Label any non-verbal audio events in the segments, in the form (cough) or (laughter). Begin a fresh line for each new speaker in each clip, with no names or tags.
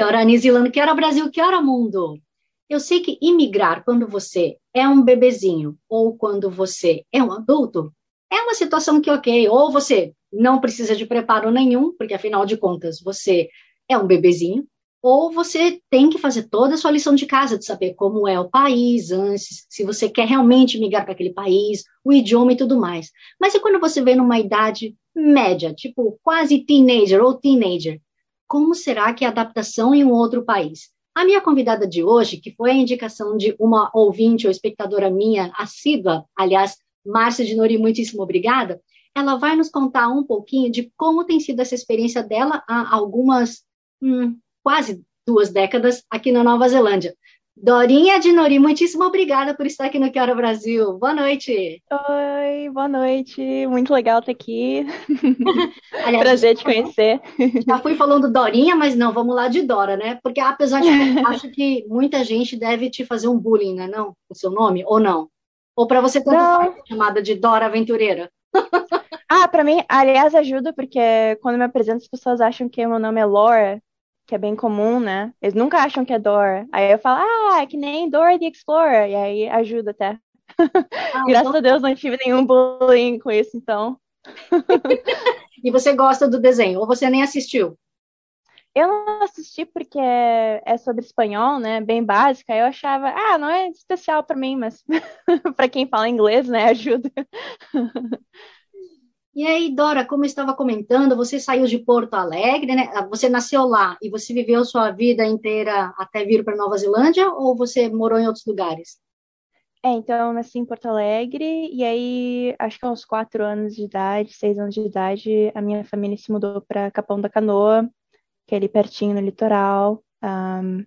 Que hora New Zealand, que hora Brasil, que hora mundo. Eu sei que imigrar quando você é um bebezinho ou quando você é um adulto é uma situação que, ok, ou você não precisa de preparo nenhum, porque afinal de contas você é um bebezinho, ou você tem que fazer toda a sua lição de casa, de saber como é o país antes, se você quer realmente migrar para aquele país, o idioma e tudo mais. Mas e quando você vem numa idade média, tipo quase teenager ou teenager, como será que é a adaptação em um outro país? A minha convidada de hoje, que foi a indicação de uma ouvinte ou espectadora minha assídua, aliás, Márcia de Nori, muitíssimo obrigada, ela vai nos contar um pouquinho de como tem sido essa experiência dela há algumas hum, quase duas décadas aqui na Nova Zelândia. Dorinha de Nori, muitíssimo obrigada por estar aqui no Quero Brasil. Boa noite.
Oi, boa noite. Muito legal estar aqui. (laughs) (laughs) Aliás, Prazer te conhecer.
Já fui falando Dorinha, mas não, vamos lá de Dora, né? Porque apesar de que acho que muita gente deve te fazer um bullying, né? Não, o seu nome, ou não? Ou para você tanto faz chamada de Dora Aventureira?
ah, para mim, aliás, ajuda, porque quando me apresento, as pessoas acham que meu nome é Laura, que é bem comum, né? Eles nunca acham que é Dora. Aí eu falo, ah, é que nem Dora the Explorer. E aí ajuda até. Ah, (laughs) Graças a Deus não tive nenhum bullying com isso, então. (laughs)
e você gosta do desenho? Ou você nem assistiu?
Eu não assisti porque é sobre espanhol, né? Bem básica. Eu achava, ah, não é especial para mim, mas (laughs) para quem fala inglês, né? Ajuda.
E aí, Dora, como eu estava comentando, você saiu de Porto Alegre, né? Você nasceu lá e você viveu sua vida inteira até vir para Nova Zelândia ou você morou em outros lugares?
É, então eu nasci em Porto Alegre e aí, acho que aos quatro anos de idade, seis anos de idade, a minha família se mudou para Capão da Canoa, que é ali pertinho no litoral. Um,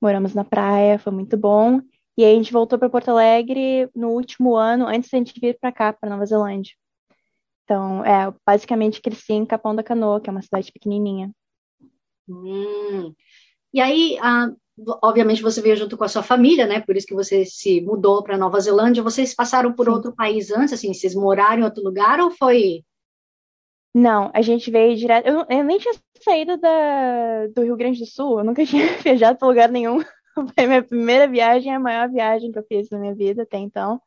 moramos na praia, foi muito bom. E aí a gente voltou para Porto Alegre no último ano, antes da gente vir para cá, para Nova Zelândia. Então, é, basicamente cresci em Capão da Canoa, que é uma cidade pequenininha.
Hum. E aí, ah, obviamente, você veio junto com a sua família, né? Por isso que você se mudou para Nova Zelândia. Vocês passaram por Sim. outro país antes, assim? Vocês moraram em outro lugar ou foi?
Não, a gente veio direto. Eu, eu nem tinha saído da, do Rio Grande do Sul, eu nunca (laughs) tinha viajado para lugar nenhum. (laughs) Foi minha primeira viagem, a maior viagem que eu fiz na minha vida até então.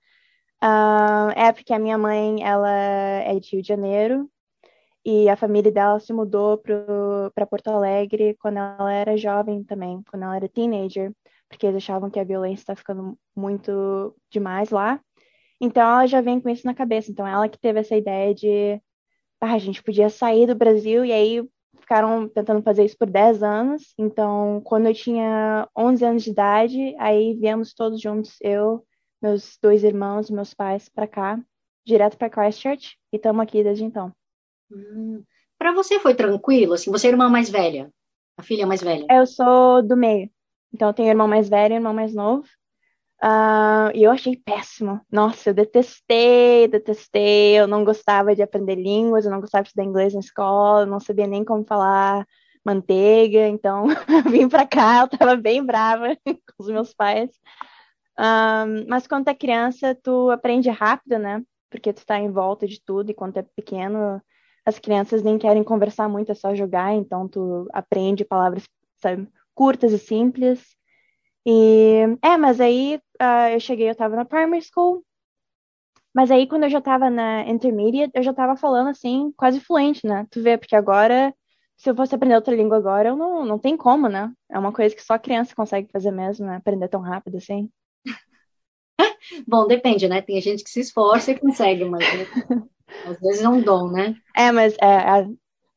Uh, é porque a minha mãe, ela é de Rio de Janeiro e a família dela se mudou para Porto Alegre quando ela era jovem também, quando ela era teenager, porque eles achavam que a violência está ficando muito demais lá. Então ela já vem com isso na cabeça. Então ela que teve essa ideia de ah, a gente podia sair do Brasil e aí ficaram tentando fazer isso por 10 anos. Então, quando eu tinha 11 anos de idade, aí viemos todos juntos, eu, meus dois irmãos, meus pais para cá, direto para Christchurch, e estamos aqui desde então.
Hum. Para você foi tranquilo? Assim, você é irmã mais velha? A filha mais velha?
Eu sou do meio. Então, eu tenho irmão mais velho e irmão mais novo. Uh, e eu achei péssimo. Nossa, eu detestei, detestei. Eu não gostava de aprender línguas, eu não gostava de estudar inglês na escola, eu não sabia nem como falar manteiga. Então, (laughs) eu vim para cá, eu estava bem brava (laughs) com os meus pais. Um, mas quando é criança, tu aprende rápido, né? Porque tu tá em volta de tudo, e quando é pequeno, as crianças nem querem conversar muito, é só jogar, então tu aprende palavras, sabe, curtas e simples. E é, mas aí uh, eu cheguei, eu tava na primary school, mas aí quando eu já tava na intermediate, eu já tava falando assim, quase fluente, né? Tu vê, porque agora, se eu fosse aprender outra língua agora, eu não, não tem como, né? É uma coisa que só criança consegue fazer mesmo, né? Aprender tão rápido assim. (laughs)
Bom, depende, né? Tem gente que se esforça e consegue, mas às vezes é um dom, né?
É, mas, é, é,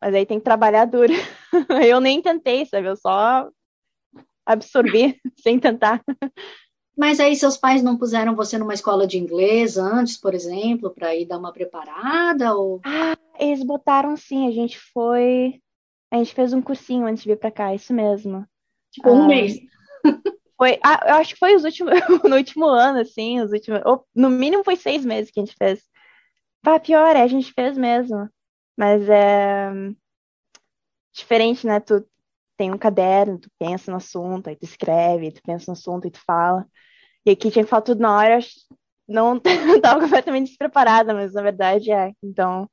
mas aí tem que trabalhar duro. (laughs) Eu nem tentei, sabe? Eu só absorvi (laughs) sem tentar.
Mas aí seus pais não puseram você numa escola de inglês antes, por exemplo, para ir dar uma preparada? Ou...
Ah, eles botaram sim, a gente foi. A gente fez um cursinho antes de vir pra cá, isso mesmo.
Tipo, um mês.
Foi, ah, eu acho que foi os últimos, (laughs) no último ano, assim, os últimos, ou, no mínimo foi seis meses que a gente fez. Pá, pior, é, a gente fez mesmo. Mas é diferente, né? Tu tem um caderno, tu pensa no assunto, aí tu escreve, tu pensa no assunto e tu fala. E aqui tinha que falar tudo na hora, não (laughs) estava completamente despreparada, mas na verdade é. Então,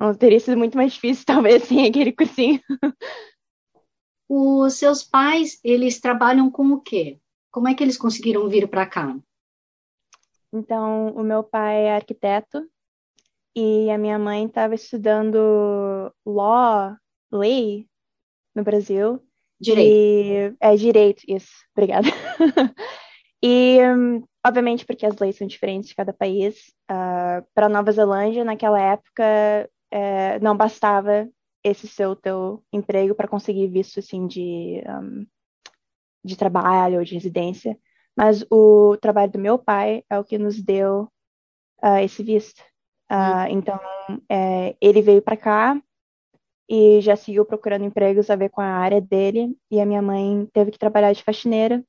não teria sido muito mais difícil, (laughs) talvez, sem aquele cursinho.
Os seus pais, eles trabalham com o quê? Como é que eles conseguiram vir para cá?
Então, o meu pai é arquiteto e a minha mãe estava estudando law, lei no Brasil.
Direito.
E, é direito, isso. Obrigada. (laughs) e, obviamente, porque as leis são diferentes de cada país. Uh, ah, para Nova Zelândia, naquela época, uh, não bastava esse ser o teu emprego para conseguir visto assim de um, de trabalho ou de residência, mas o trabalho do meu pai é o que nos deu uh, esse visto. Uh, então é, ele veio para cá e já seguiu procurando empregos a ver com a área dele e a minha mãe teve que trabalhar de faxineira.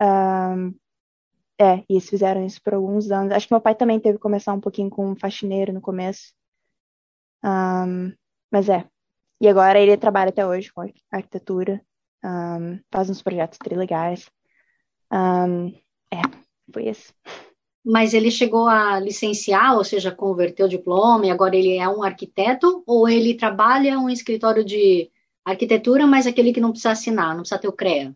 Um, é, e eles fizeram isso por alguns anos. Acho que meu pai também teve que começar um pouquinho com faxineiro no começo. Um, mas é, e agora ele trabalha até hoje com arquitetura, um, faz uns projetos trilegais. Um, é, foi isso.
Mas ele chegou a licenciar, ou seja, converteu o diploma e agora ele é um arquiteto? Ou ele trabalha um escritório de arquitetura, mas aquele que não precisa assinar, não precisa ter o CREA?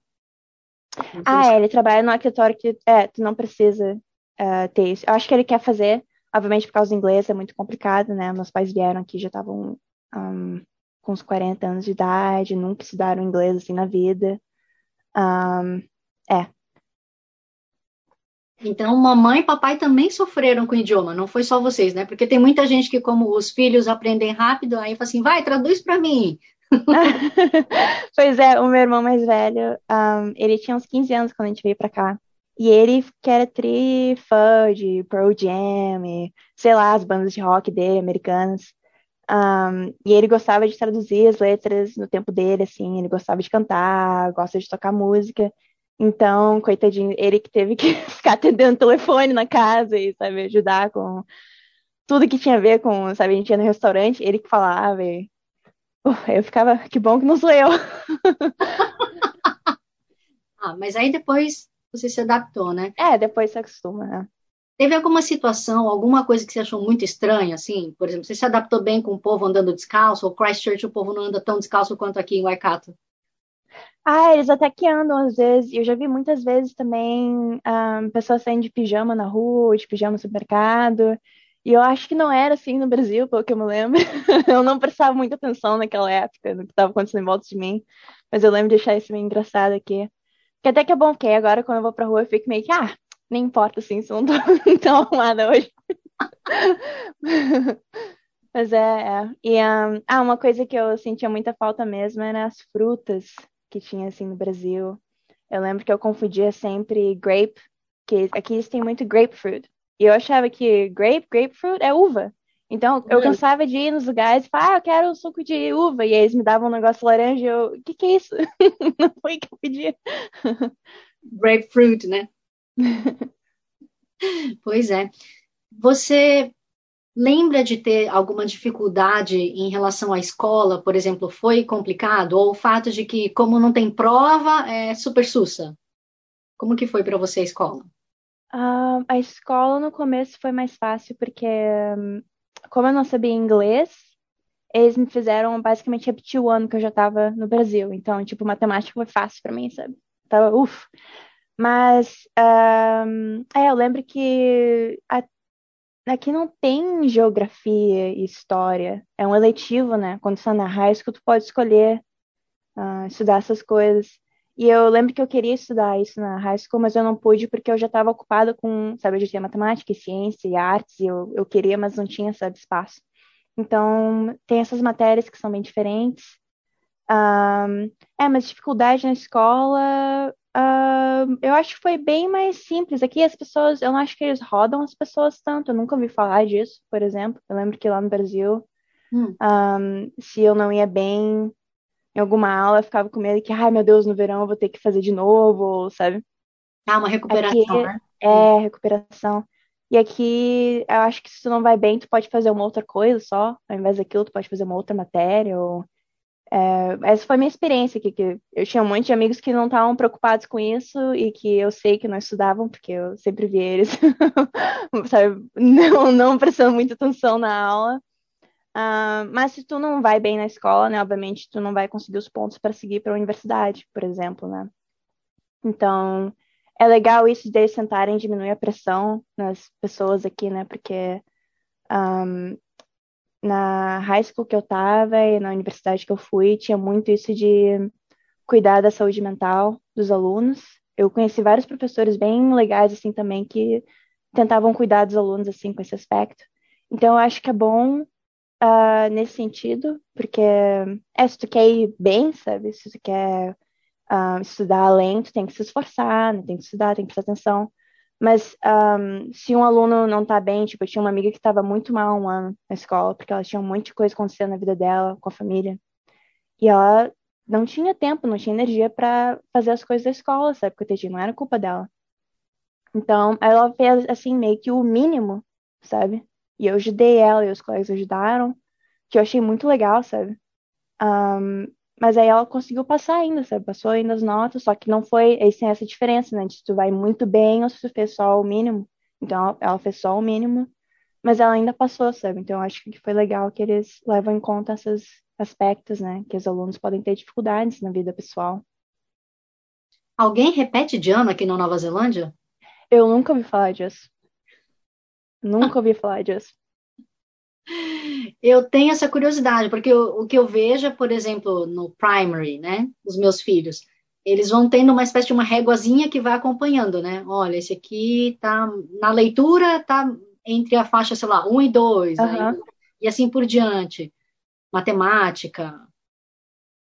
Ah, é, ele trabalha no arquitetório que é, tu não precisa uh, ter isso. Eu acho que ele quer fazer, obviamente por causa do inglês é muito complicado, né? Meus pais vieram aqui já estavam um, com uns 40 anos de idade, nunca estudaram inglês assim na vida. Um, é.
Então, mamãe e papai também sofreram com o idioma, não foi só vocês, né? Porque tem muita gente que, como os filhos aprendem rápido, aí fala assim, vai, traduz para mim. (laughs) (laughs)
pois é, o meu irmão mais velho, um, ele tinha uns 15 anos quando a gente veio para cá. E ele que era tri fã de Pearl Jam, e, sei lá, as bandas de rock dele, americanas. Um, e ele gostava de traduzir as letras no tempo dele, assim, ele gostava de cantar, gosta de tocar música. Então, coitadinho, ele que teve que (laughs) ficar atendendo o telefone na casa e, sabe, ajudar com tudo que tinha a ver com, sabe, a gente ia no restaurante, ele que falava. E... Uh, eu ficava, que bom que não sou eu.
ah, mas aí depois você se adaptou, né?
É, depois se acostuma, né?
Teve alguma situação, alguma coisa que você achou muito estranha, assim? Por exemplo, você se adaptou bem com o povo andando descalço, ou Christchurch o povo não anda tão descalço quanto aqui em Waikato?
Ah, eles até que andam às vezes. Eu já vi muitas vezes também um, pessoas saindo de pijama na rua, de pijama no supermercado. E eu acho que não era assim no Brasil, pelo que eu me lembro. (laughs) eu não prestava muita atenção naquela época, no que estava acontecendo em volta de mim. Mas eu lembro de achar isso meio engraçado aqui. Que até que é bom, porque agora quando eu vou pra rua eu fico meio que, ah, nem importa, assim, se eu não tô (laughs) tão arrumada hoje. (laughs) Mas é, é. E um, ah, uma coisa que eu sentia muita falta mesmo era as frutas que tinha, assim, no Brasil. Eu lembro que eu confundia sempre grape, que aqui eles têm muito grapefruit. E eu achava que grape, grapefruit é uva. Então, eu cansava de ir nos lugares e falar, ah, eu quero um suco de uva. E eles me davam um negócio laranja e eu, o que que é isso? (laughs) Não foi o que eu pedia.
Grapefruit, né? (laughs) pois é. Você lembra de ter alguma dificuldade em relação à escola, por exemplo, foi complicado? Ou o fato de que, como não tem prova, é super sussa? Como que foi para você a escola?
Uh, a escola no começo foi mais fácil, porque como eu não sabia inglês, eles me fizeram basicamente repetir o ano que eu já estava no Brasil. Então, tipo, matemática foi fácil para mim, sabe? Tava, uff. Mas um, é, eu lembro que a, aqui não tem geografia e história. É um eletivo, né? Quando você está na high school, tu pode escolher uh, estudar essas coisas. E eu lembro que eu queria estudar isso na high school, mas eu não pude porque eu já estava ocupada com, sabe, eu já tinha matemática e ciência e artes, e eu, eu queria, mas não tinha, sabe, espaço. Então, tem essas matérias que são bem diferentes. Um, é, mas dificuldade na escola, Uh, eu acho que foi bem mais simples. Aqui as pessoas, eu não acho que eles rodam as pessoas tanto. Eu nunca ouvi falar disso, por exemplo. Eu lembro que lá no Brasil, hum. um, se eu não ia bem, em alguma aula, eu ficava com medo que, ai meu Deus, no verão eu vou ter que fazer de novo, sabe?
Ah, uma recuperação,
Aqui,
né?
é, recuperação. E aqui, eu acho que se tu não vai bem, tu pode fazer uma outra coisa só, ao invés daquilo, tu pode fazer uma outra matéria, ou... É, essa foi minha experiência aqui, que eu tinha um monte de amigos que não estavam preocupados com isso e que eu sei que não estudavam, porque eu sempre vi eles, (laughs) sabe, não, não prestando muita atenção na aula. Uh, mas se tu não vai bem na escola, né, obviamente tu não vai conseguir os pontos para seguir para a universidade, por exemplo, né? Então, é legal isso de eles tentarem diminuir a pressão nas pessoas aqui, né? Porque um, na high school que eu tava e na universidade que eu fui, tinha muito isso de cuidar da saúde mental dos alunos. Eu conheci vários professores bem legais, assim, também, que tentavam cuidar dos alunos, assim, com esse aspecto. Então, eu acho que é bom uh, nesse sentido, porque é, se tu quer ir bem, sabe? Se tu quer uh, estudar além, tu tem que se esforçar, né? tem que estudar, tem que prestar atenção. Mas um, se um aluno não tá bem, tipo, eu tinha uma amiga que estava muito mal um ano na escola, porque ela tinha um monte de coisa acontecendo na vida dela, com a família. E ela não tinha tempo, não tinha energia para fazer as coisas da escola, sabe? Porque não era culpa dela. Então, ela fez, assim, meio que o mínimo, sabe? E eu ajudei ela e os colegas ajudaram, que eu achei muito legal, sabe? Um, mas aí ela conseguiu passar ainda, sabe? Passou ainda as notas, só que não foi. Aí tem essa diferença, né? De se tu vai muito bem ou se tu fez só o mínimo. Então ela fez só o mínimo, mas ela ainda passou, sabe? Então eu acho que foi legal que eles levam em conta esses aspectos, né? Que os alunos podem ter dificuldades na vida pessoal.
Alguém repete de ano aqui na Nova Zelândia?
Eu nunca ouvi falar disso. Nunca ouvi falar disso.
Eu tenho essa curiosidade, porque o, o que eu vejo, por exemplo, no primary, né? Os meus filhos, eles vão tendo uma espécie de uma réguazinha que vai acompanhando, né? Olha, esse aqui tá na leitura, tá entre a faixa, sei lá, 1 e 2, uhum. aí, e assim por diante. Matemática,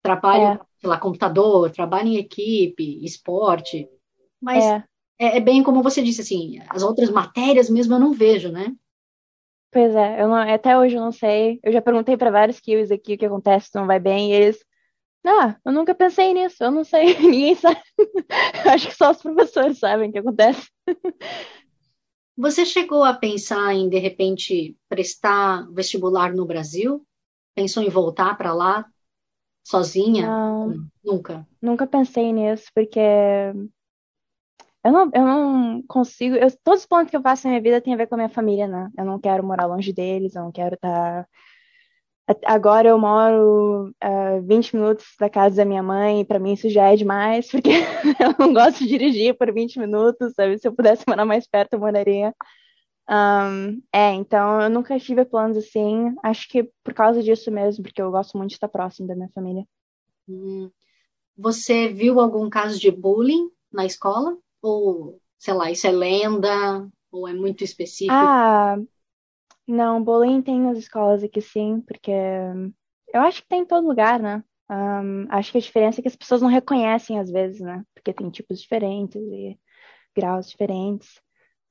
trabalho, é. sei lá, computador, trabalho em equipe, esporte. Mas é. É, é bem como você disse, assim, as outras matérias mesmo eu não vejo, né?
Pois é, eu não, até hoje eu não sei. Eu já perguntei para vários kills aqui o que acontece se não vai bem, e eles. Ah, eu nunca pensei nisso, eu não sei, (laughs) ninguém sabe. (laughs) Acho que só os professores sabem o que acontece.
Você chegou a pensar em, de repente, prestar vestibular no Brasil? Pensou em voltar para lá sozinha?
Não,
Nunca.
Nunca pensei nisso, porque eu não, eu não consigo. Eu, todos os planos que eu faço na minha vida tem a ver com a minha família, né? Eu não quero morar longe deles, eu não quero estar. Tá, agora eu moro uh, ah, 20 minutos da casa da minha mãe, pra mim isso já é demais, (laughs) porque eu não gosto de dirigir por 20 minutos, sabe? Se eu pudesse morar mais perto, eu moraria. Um, é, então eu nunca tive planos assim. Acho que por causa disso mesmo, porque eu gosto muito de estar próximo da minha família.
Hum. Você viu algum caso de bullying na escola? Ou, sei lá, isso é lenda? Ou é muito específico?
Ah, não, bullying tem nas escolas aqui sim, porque eu acho que tem em todo lugar, né? Um, acho que a diferença é que as pessoas não reconhecem às vezes, né? Porque tem tipos diferentes e graus diferentes.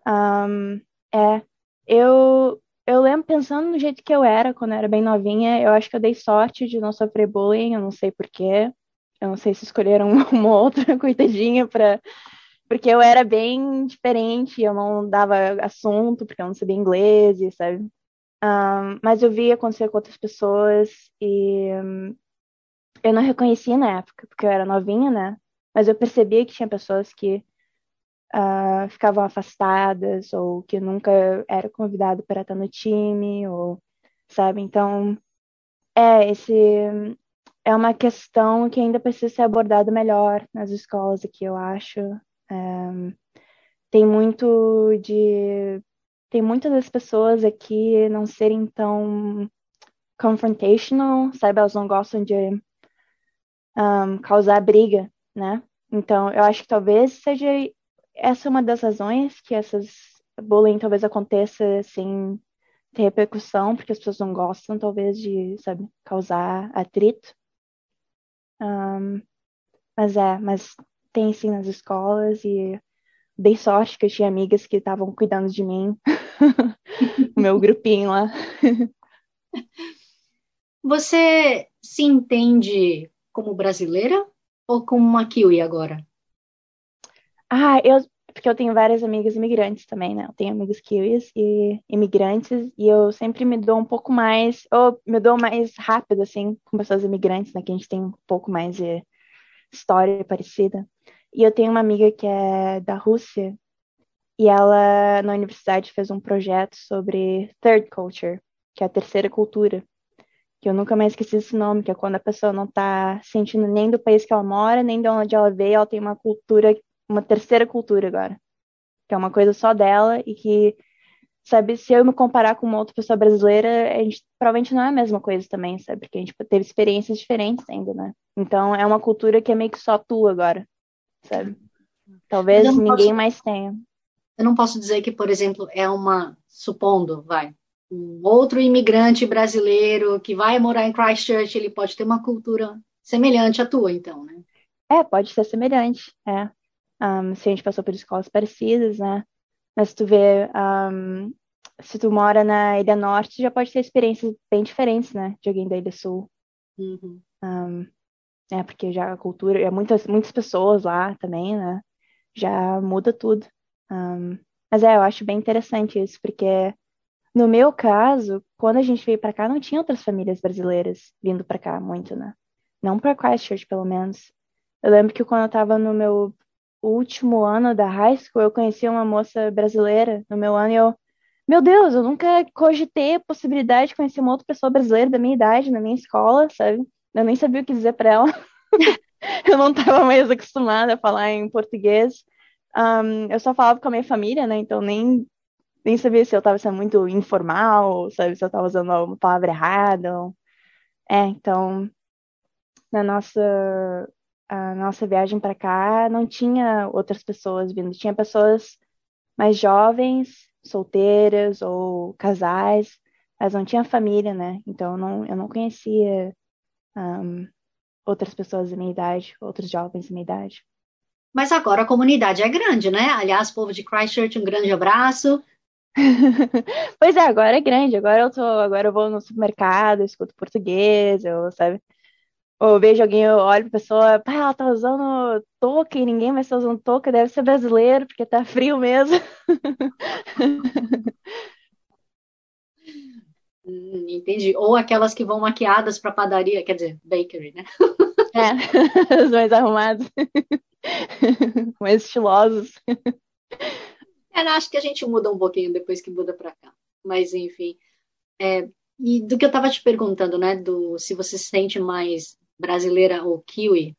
Um, é, eu, eu lembro pensando no jeito que eu era quando eu era bem novinha, eu acho que eu dei sorte de não sofrer bullying, eu não sei porquê. Eu não sei se escolheram (laughs) uma outra coitadinha para porque eu era bem diferente, eu não dava assunto, porque eu não sabia inglês, sabe? Um, mas eu via acontecer com outras pessoas e um, eu não reconhecia na época, porque eu era novinha, né? Mas eu percebia que tinha pessoas que uh, ficavam afastadas ou que nunca era convidado para estar no time, ou sabe? Então, é esse é uma questão que ainda precisa ser abordada melhor nas escolas aqui, eu acho. Um, tem muito de. Tem muitas das pessoas aqui não serem tão confrontational, sabe? Elas não gostam de um, causar briga, né? Então, eu acho que talvez seja essa uma das razões que essas bullying talvez aconteça sem ter repercussão, porque as pessoas não gostam, talvez, de, sabe, causar atrito. Um, mas é, mas tem sim nas escolas e dei sorte que eu tinha amigas que estavam cuidando de mim, o (laughs) meu grupinho lá.
Você se entende como brasileira ou como uma kiwi agora?
Ah, eu, porque eu tenho várias amigas imigrantes também, né? Eu tenho amigos kiwis e imigrantes, e eu sempre me dou um pouco mais, ou me dou mais rápido, assim, com pessoas imigrantes, né? Que a gente tem um pouco mais de história parecida. E eu tenho uma amiga que é da Rússia, e ela, na universidade, fez um projeto sobre third culture, que é a terceira cultura. Que eu nunca mais esqueci esse nome, que é quando a pessoa não tá sentindo nem do país que ela mora, nem de onde ela veio, ela tem uma cultura uma terceira cultura agora. Que é uma coisa só dela e que, sabe, se eu me comparar com uma outra pessoa brasileira, a gente provavelmente não é a mesma coisa também, sabe? Porque a gente teve experiências diferentes ainda, né? Então é uma cultura que é meio que só tua agora, sabe? Talvez ninguém posso, mais tenha.
Eu não posso dizer que, por exemplo, é uma, supondo, vai, um outro imigrante brasileiro que vai morar em Christchurch, ele pode ter uma cultura semelhante à tua, então, né?
É, pode ser semelhante, é um, se a gente passou por escolas parecidas, né? Mas tu vê, um, se tu mora na Ilha Norte, já pode ter experiências bem diferentes, né? De alguém da Ilha Sul.
Uhum.
Um, é, porque já a cultura, é muitas, muitas pessoas lá também, né? Já muda tudo. Um, mas é, eu acho bem interessante isso, porque no meu caso, quando a gente veio para cá, não tinha outras famílias brasileiras vindo para cá muito, né? Não para Christchurch, pelo menos. Eu lembro que quando eu estava no meu último ano da high school, eu conheci uma moça brasileira no meu ano e eu, meu Deus, eu nunca cogitei a possibilidade de conhecer uma outra pessoa brasileira da minha idade, na minha escola, sabe? Eu nem sabia o que dizer para ela. (laughs) eu não estava mais acostumada a falar em português. Um, eu só falava com a minha família, né? Então nem, nem sabia se eu estava sendo muito informal, sabe? Se eu estava usando uma palavra errada. É, então, na nossa a nossa viagem para cá não tinha outras pessoas vindo, tinha pessoas mais jovens, solteiras ou casais, mas não tinha família, né? Então eu não, eu não conhecia um, outras pessoas da minha idade, outros jovens da minha idade.
Mas agora a comunidade é grande, né? Aliás, povo de Christchurch, um grande abraço. (laughs)
pois é, agora é grande. Agora eu tô, agora eu vou no supermercado, escuto português, eu, sabe? Ou eu vejo alguém, eu olho pra pessoa, pá, ela tá usando touca e ninguém mais tá usando touca, deve ser brasileiro, porque tá frio mesmo.
Hum, entendi. Ou aquelas que vão maquiadas para padaria, quer dizer, bakery, né?
É, (laughs) os mais arrumados, (laughs) mais estilosos.
É, acho que a gente muda um pouquinho depois que muda para cá. Mas, enfim. É, e do que eu estava te perguntando, né, do se você se sente mais brasileira ou kiwi,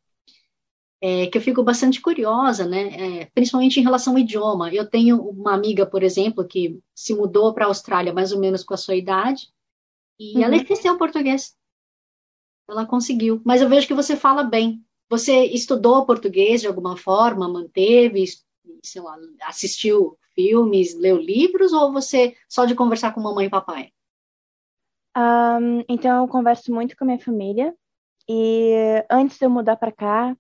é, que eu fico bastante curiosa, né? É, principalmente em relação ao idioma. Eu tenho uma amiga, por exemplo, que se mudou para a Austrália mais ou menos com a sua idade e uhum. ela esqueceu o português. Ela conseguiu. Mas eu vejo que você fala bem. Você estudou português de alguma forma, manteve, sei lá, assistiu filmes, leu livros, ou você só de conversar com mamãe e papai?
Um, então, eu converso muito com a minha família. E antes de eu mudar para cá,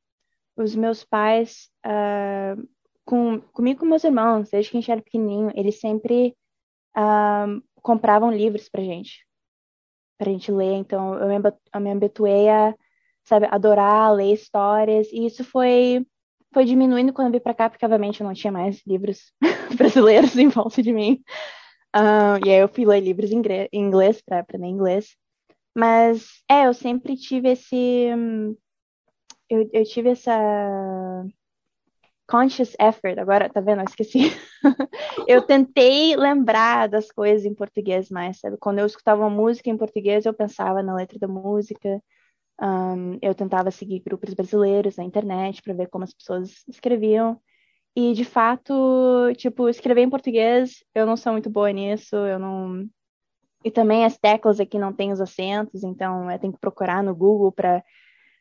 os meus pais, uh, com, comigo e com meus irmãos, desde que a gente era pequenininho, eles sempre uh, compravam livros pra gente, pra gente ler. Então, eu me, eu me habituei a, sabe, adorar ler histórias. E isso foi, foi diminuindo quando eu vim pra cá, porque, obviamente, eu não tinha mais livros (laughs) brasileiros em volta de mim. Uh, e aí eu fui ler livros em inglês para aprender inglês. Mas, é, eu sempre tive esse. Eu, eu tive essa conscious effort, agora, tá vendo? Eu esqueci. (laughs) eu tentei lembrar das coisas em português mais, sabe? Quando eu escutava música em português, eu pensava na letra da música. Um, eu tentava seguir grupos brasileiros na internet para ver como as pessoas escreviam. E, de fato, tipo, escrever em português, eu não sou muito boa nisso, eu não, e também as teclas aqui não tem os acentos, então eu tenho que procurar no Google para.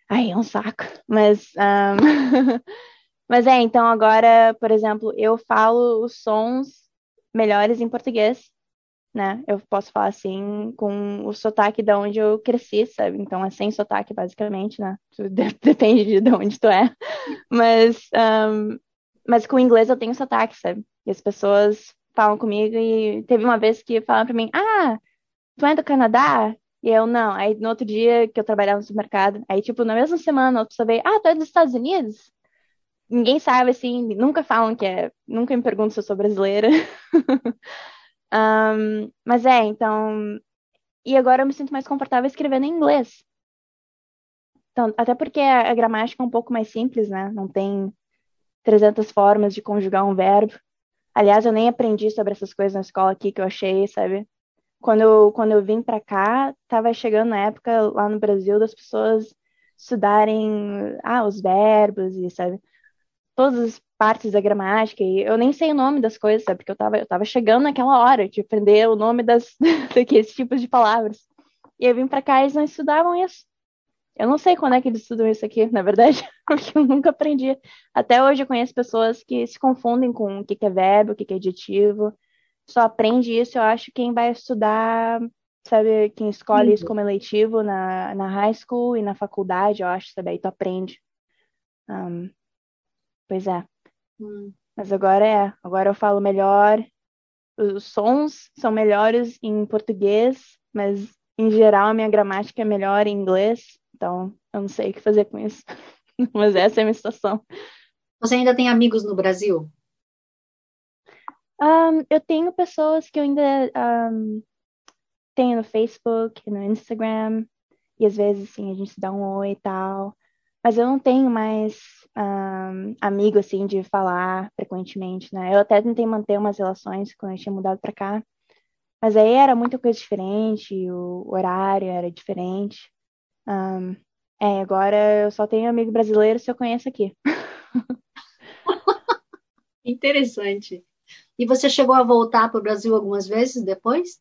Ai, é um saco. Mas, um... (laughs) mas é, então agora, por exemplo, eu falo os sons melhores em português, né? Eu posso falar assim com o sotaque de onde eu cresci, sabe? Então é sem sotaque, basicamente, né? (laughs) Depende de onde tu é. Mas, um... mas com o inglês eu tenho sotaque, sabe? E as pessoas falam comigo e teve uma vez que falaram para mim, ah, tu é do Canadá? E eu, não. Aí no outro dia que eu trabalhava no supermercado, aí, tipo, na mesma semana, a pessoa veio, ah, tu é dos Estados Unidos? Ninguém sabe, assim, nunca falam que é, nunca me perguntam se eu sou brasileira. (laughs) um, mas é, então. E agora eu me sinto mais confortável escrevendo em inglês. Então, até porque a gramática é um pouco mais simples, né? Não tem 300 formas de conjugar um verbo. Aliás, eu nem aprendi sobre essas coisas na escola aqui que eu achei, sabe? Quando eu, quando eu vim para cá, tava chegando na época lá no Brasil das pessoas estudarem ah, os verbos e, sabe? Todas as partes da gramática. E eu nem sei o nome das coisas, sabe? Porque eu tava, eu tava chegando naquela hora de aprender o nome das, (laughs) daqueles tipos de palavras. E eu vim para cá e eles não estudavam isso. Eu não sei quando é que eles estudam isso aqui, na verdade, (laughs) porque eu nunca aprendi. Até hoje eu conheço pessoas que se confundem com o que é verbo, o que é adjetivo. Só aprende isso, eu acho, quem vai estudar, sabe, quem escolhe isso como eletivo na, na high school e na faculdade, eu acho, sabe? Aí tu aprende. Um, pois é. Hum. Mas agora é, agora eu falo melhor. Os sons são melhores em português, mas em geral a minha gramática é melhor em inglês. Então, eu não sei o que fazer com isso. (laughs) Mas essa é a minha situação.
Você ainda tem amigos no Brasil?
Um, eu tenho pessoas que eu ainda um, tenho no Facebook, no Instagram, e às vezes, assim, a gente se dá um oi e tal. Mas eu não tenho mais um, amigo, assim, de falar frequentemente, né? Eu até tentei manter umas relações quando eu tinha mudado pra cá. Mas aí era muita coisa diferente, o horário era diferente. Um, é, agora eu só tenho amigo brasileiro se eu conheço aqui. (laughs)
Interessante. E você chegou a voltar para o Brasil algumas vezes depois?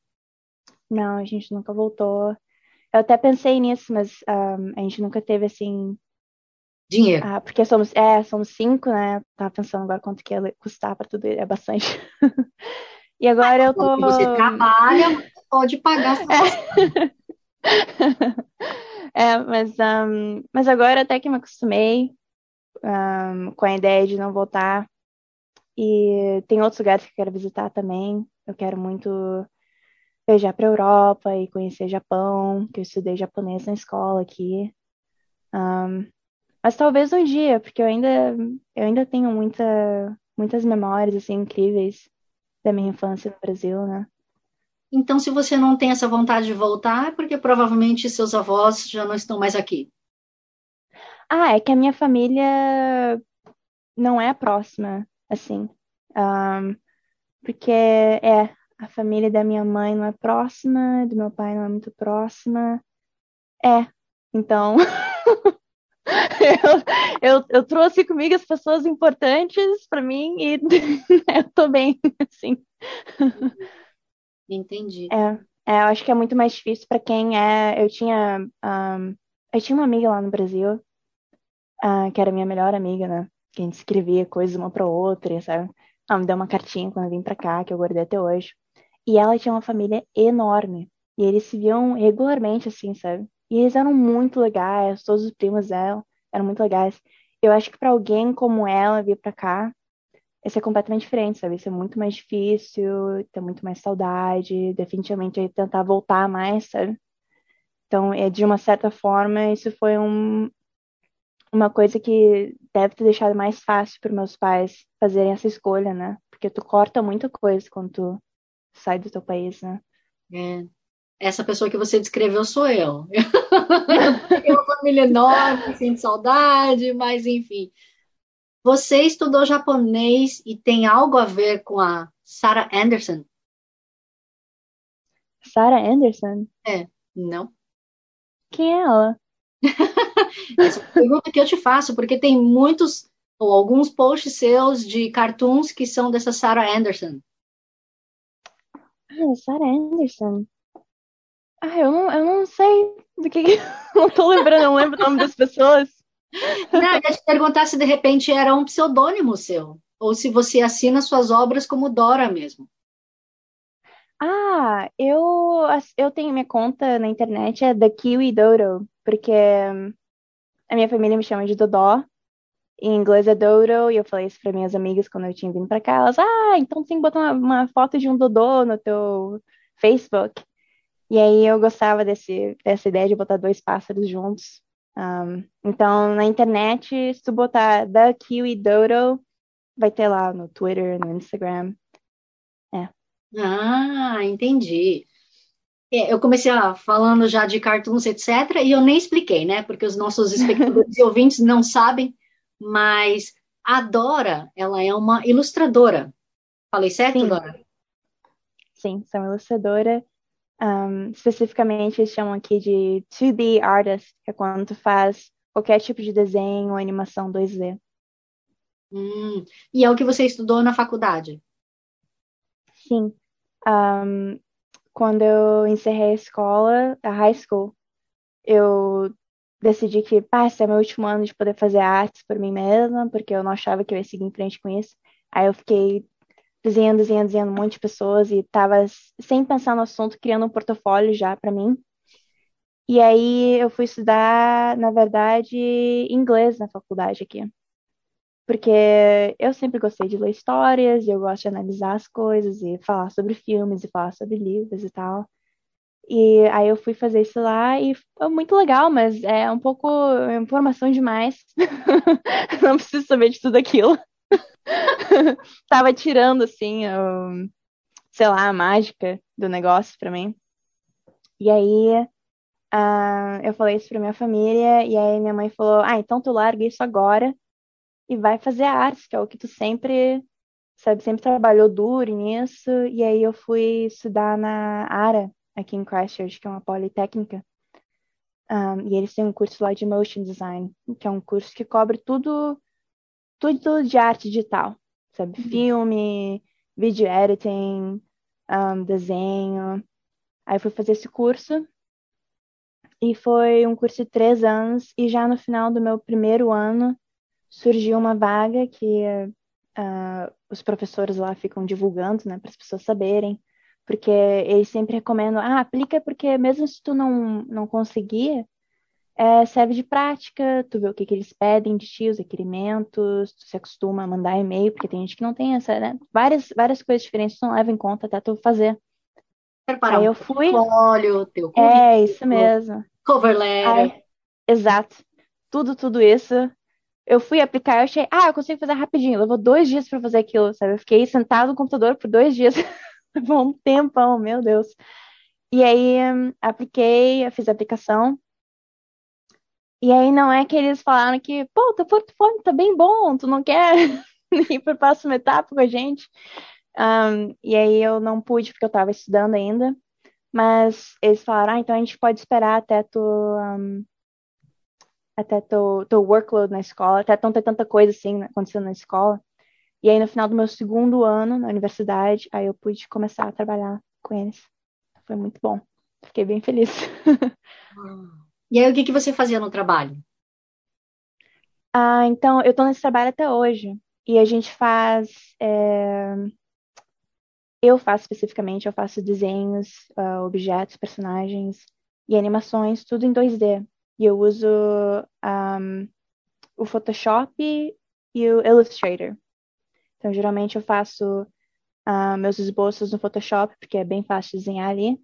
Não, a gente nunca voltou. Eu até pensei nisso, mas um, a gente nunca teve assim.
Dinheiro.
Ah, porque somos, é, somos cinco, né? Tava pensando agora quanto que ia custar para tudo, é bastante. (laughs) e agora ah, eu tô.
Você trabalha, pode pagar. (laughs) É.
É, mas, um, mas agora até que me acostumei um, com a ideia de não voltar. E tem outros lugares que eu quero visitar também. Eu quero muito viajar para a Europa e conhecer Japão, que eu estudei japonês na escola aqui. Um, mas talvez um dia, porque eu ainda, eu ainda tenho muita, muitas memórias assim incríveis da minha infância no Brasil, né?
Então, se você não tem essa vontade de voltar, é porque provavelmente seus avós já não estão mais aqui.
Ah, é que a minha família não é próxima, assim. Um, porque é, a família da minha mãe não é próxima, do meu pai não é muito próxima. É, então. (laughs) eu, eu, eu trouxe comigo as pessoas importantes para mim e (laughs) eu tô bem, assim.
Entendi.
É, é, eu acho que é muito mais difícil para quem é. Eu tinha. Um, eu tinha uma amiga lá no Brasil, uh, que era minha melhor amiga, né? Que a gente escrevia coisas uma pra outra, sabe? Ela me deu uma cartinha quando eu vim pra cá, que eu guardei até hoje. E ela tinha uma família enorme. E eles se viam regularmente, assim, sabe? E eles eram muito legais, todos os primos dela eram muito legais. Eu acho que para alguém como ela vir pra cá, esse é completamente diferente, sabe? Isso é muito mais difícil, tem muito mais saudade, definitivamente é tentar voltar mais, sabe? Então, é, de uma certa forma, isso foi um, uma coisa que deve ter deixado mais fácil para meus pais fazerem essa escolha, né? Porque tu corta muita coisa quando tu sai do teu país, né?
É. Essa pessoa que você descreveu sou eu. eu (laughs) tenho uma família enorme, sinto saudade, mas enfim. Você estudou japonês e tem algo a ver com a Sarah Anderson?
Sarah Anderson?
É, não.
Quem é ela? (laughs)
Essa é pergunta que eu te faço, porque tem muitos ou alguns posts seus de cartoons que são dessa Sarah Anderson.
Ah, Sarah Anderson. Ah, eu não, eu não sei do que. (laughs) não tô lembrando, não lembro o nome das pessoas.
Não, eu ia te perguntar se de repente era um pseudônimo seu, ou se você assina suas obras como Dora mesmo.
Ah, eu, eu tenho minha conta na internet, é The Kiwi Dodo, porque a minha família me chama de Dodó. Em inglês é Dodo, e eu falei isso para minhas amigas quando eu tinha vindo para cá. Elas, ah, então tem que botar uma, uma, foto de um Dodô no teu Facebook. E aí eu gostava desse, dessa ideia de botar dois pássaros juntos. Um, então, na internet, se tu botar The Kiwi Dodo, vai ter lá no Twitter, no Instagram. É.
Ah, entendi. É, eu comecei a, falando já de cartoons, etc., e eu nem expliquei, né? Porque os nossos espectadores e (laughs) ouvintes não sabem, mas a Dora, ela é uma ilustradora. Falei certo,
Sim.
Dora?
Sim, sou uma ilustradora. Um, especificamente, eles chamam aqui de 2D artist, que é quando tu faz qualquer tipo de desenho ou animação 2D.
Hum, e é o que você estudou na faculdade?
Sim. Um, quando eu encerrei a escola, a high school, eu decidi que, pá, esse é meu último ano de poder fazer artes por mim mesma, porque eu não achava que eu ia seguir em frente com isso. Aí eu fiquei desenhando, desenhando, desenhando um monte de pessoas e tava sem pensar no assunto, criando um portfólio já para mim. E aí eu fui estudar, na verdade, inglês na faculdade aqui. Porque eu sempre gostei de ler histórias, eu gosto de analisar as coisas e falar sobre filmes e falar sobre livros e tal. E aí eu fui fazer isso lá e foi muito legal, mas é um pouco informação demais. (laughs) Não preciso saber de tudo aquilo. (laughs) Tava tirando, assim, o, sei lá, a mágica do negócio pra mim. E aí uh, eu falei isso pra minha família, e aí minha mãe falou: Ah, então tu larga isso agora e vai fazer arte, que é o que tu sempre, sabe, sempre trabalhou duro nisso. E aí eu fui estudar na ARA, aqui em Christchurch, que é uma politécnica. Um, e eles têm um curso lá de motion design, que é um curso que cobre tudo, tudo de arte digital, sabe? Uhum. Filme, vídeo editing, um, desenho. Aí fui fazer esse curso e foi um curso de três anos e já no final do meu primeiro ano surgiu uma vaga que uh, os professores lá ficam divulgando, né, para as pessoas saberem, porque eles sempre recomendam, ah, aplica porque mesmo se tu não, não conseguir, é, serve de prática, tu vê o que, que eles pedem de ti, os requerimentos, tu se acostuma a mandar e-mail, porque tem gente que não tem essa, né? Várias, várias coisas diferentes tu não leva em conta até tu fazer.
Preparar Aí eu fui.
Óleo, teu É, isso mesmo.
Cover letter. Aí,
exato. Tudo, tudo isso eu fui aplicar, eu achei, ah, eu consigo fazer rapidinho. Levou dois dias para fazer aquilo, sabe? Eu fiquei sentado no computador por dois dias. (laughs) Levou um tempão, meu Deus. E aí, apliquei, eu fiz a aplicação. E aí, não é que eles falaram que, pô, teu portfólio tá bem bom, tu não quer (laughs) ir para a próxima etapa com a gente? Um, e aí, eu não pude, porque eu estava estudando ainda. Mas eles falaram, ah, então a gente pode esperar até tu um, até teu, teu workload na escola, até não ter tanta coisa assim acontecendo na escola. E aí, no final do meu segundo ano na universidade, aí eu pude começar a trabalhar com eles. Foi muito bom. Fiquei bem feliz. (laughs)
e aí, o que, que você fazia no trabalho?
Ah, então, eu tô nesse trabalho até hoje. E a gente faz. É... Eu faço especificamente, eu faço desenhos, uh, objetos, personagens e animações, tudo em 2D. E eu uso um, o Photoshop e o Illustrator. Então, geralmente eu faço uh, meus esboços no Photoshop, porque é bem fácil de desenhar ali.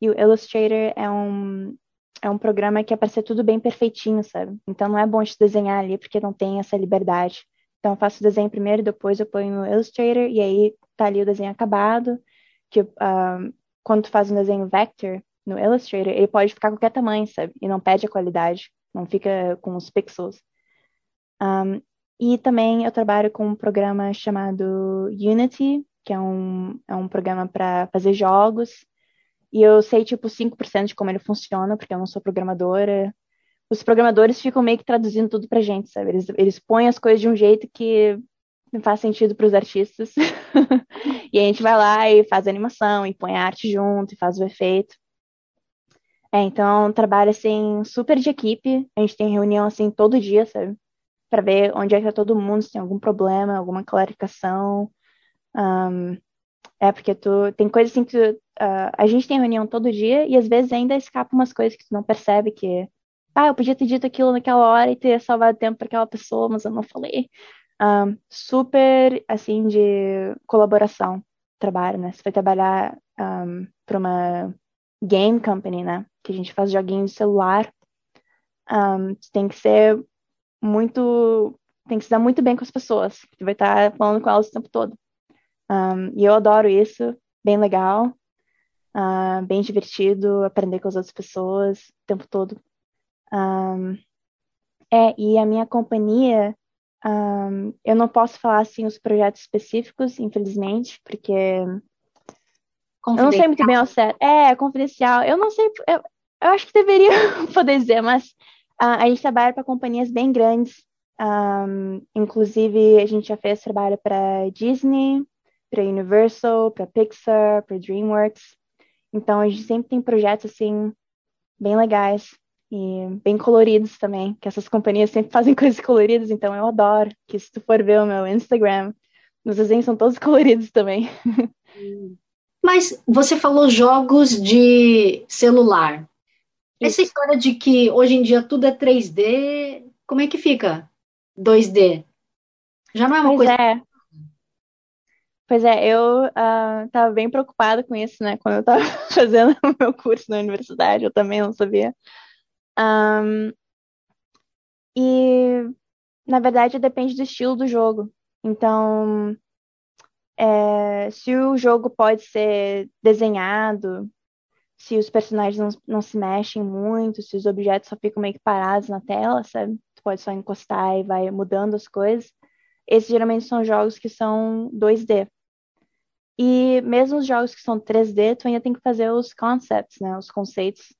E o Illustrator é um, é um programa que é para ser tudo bem perfeitinho, sabe? Então não é bom de desenhar ali, porque não tem essa liberdade. Então eu faço o desenho primeiro, depois eu ponho no Illustrator, e aí tá ali o desenho acabado. Que uh, quando tu faz um desenho vector, no Illustrator, ele pode ficar qualquer tamanho, sabe? E não perde a qualidade, não fica com os pixels. Um, e também eu trabalho com um programa chamado Unity, que é um, é um programa para fazer jogos. E eu sei, tipo, 5% de como ele funciona, porque eu não sou programadora. Os programadores ficam meio que traduzindo tudo pra gente, sabe? Eles, eles põem as coisas de um jeito que não faz sentido para os artistas. (laughs) e a gente vai lá e faz a animação, e põe a arte junto, e faz o efeito. É, então trabalho assim super de equipe. A gente tem reunião assim todo dia, sabe? Para ver onde é que tá todo mundo, se tem algum problema, alguma clarificação. Um, é porque tu tem coisas assim que tu, uh, a gente tem reunião todo dia e às vezes ainda escapa umas coisas que tu não percebe que ah, eu podia ter dito aquilo naquela hora e ter salvado tempo para aquela pessoa, mas eu não falei. Um, super assim de colaboração trabalho, né? Você vai trabalhar um, para uma game company, né? Que a gente faz joguinhos de celular. Um, tem que ser muito. Tem que se dar muito bem com as pessoas. Tu vai estar falando com elas o tempo todo. Um, e eu adoro isso. Bem legal. Uh, bem divertido. Aprender com as outras pessoas o tempo todo. Um, é, e a minha companhia. Eu não posso falar assim os projetos específicos, infelizmente, porque eu não sei muito bem ao certo. É, confidencial. Eu não sei, eu, eu acho que deveria (laughs) poder dizer, mas uh, a gente trabalha para companhias bem grandes. Um, inclusive, a gente já fez trabalho para Disney, para Universal, para Pixar, para DreamWorks. Então, a gente sempre tem projetos assim bem legais e bem coloridos também, que essas companhias sempre fazem (laughs) coisas coloridas, então eu adoro. Que se tu for ver o meu Instagram, os desenhos são todos (laughs) coloridos também.
Mas você falou jogos de celular. Essa história de que hoje em dia tudo é 3D, como é que fica? 2D? Já não é uma
pois
coisa.
É. Pois é, eu estava uh, bem preocupada com isso, né? Quando eu estava (laughs) fazendo o meu curso na universidade, eu também não sabia. Um, e, na verdade, depende do estilo do jogo. Então, é, se o jogo pode ser desenhado, se os personagens não, não se mexem muito, se os objetos só ficam meio que parados na tela, sabe? Tu pode só encostar e vai mudando as coisas. Esses geralmente são jogos que são 2D. E mesmo os jogos que são 3D, tu ainda tem que fazer os concepts, né? Os conceitos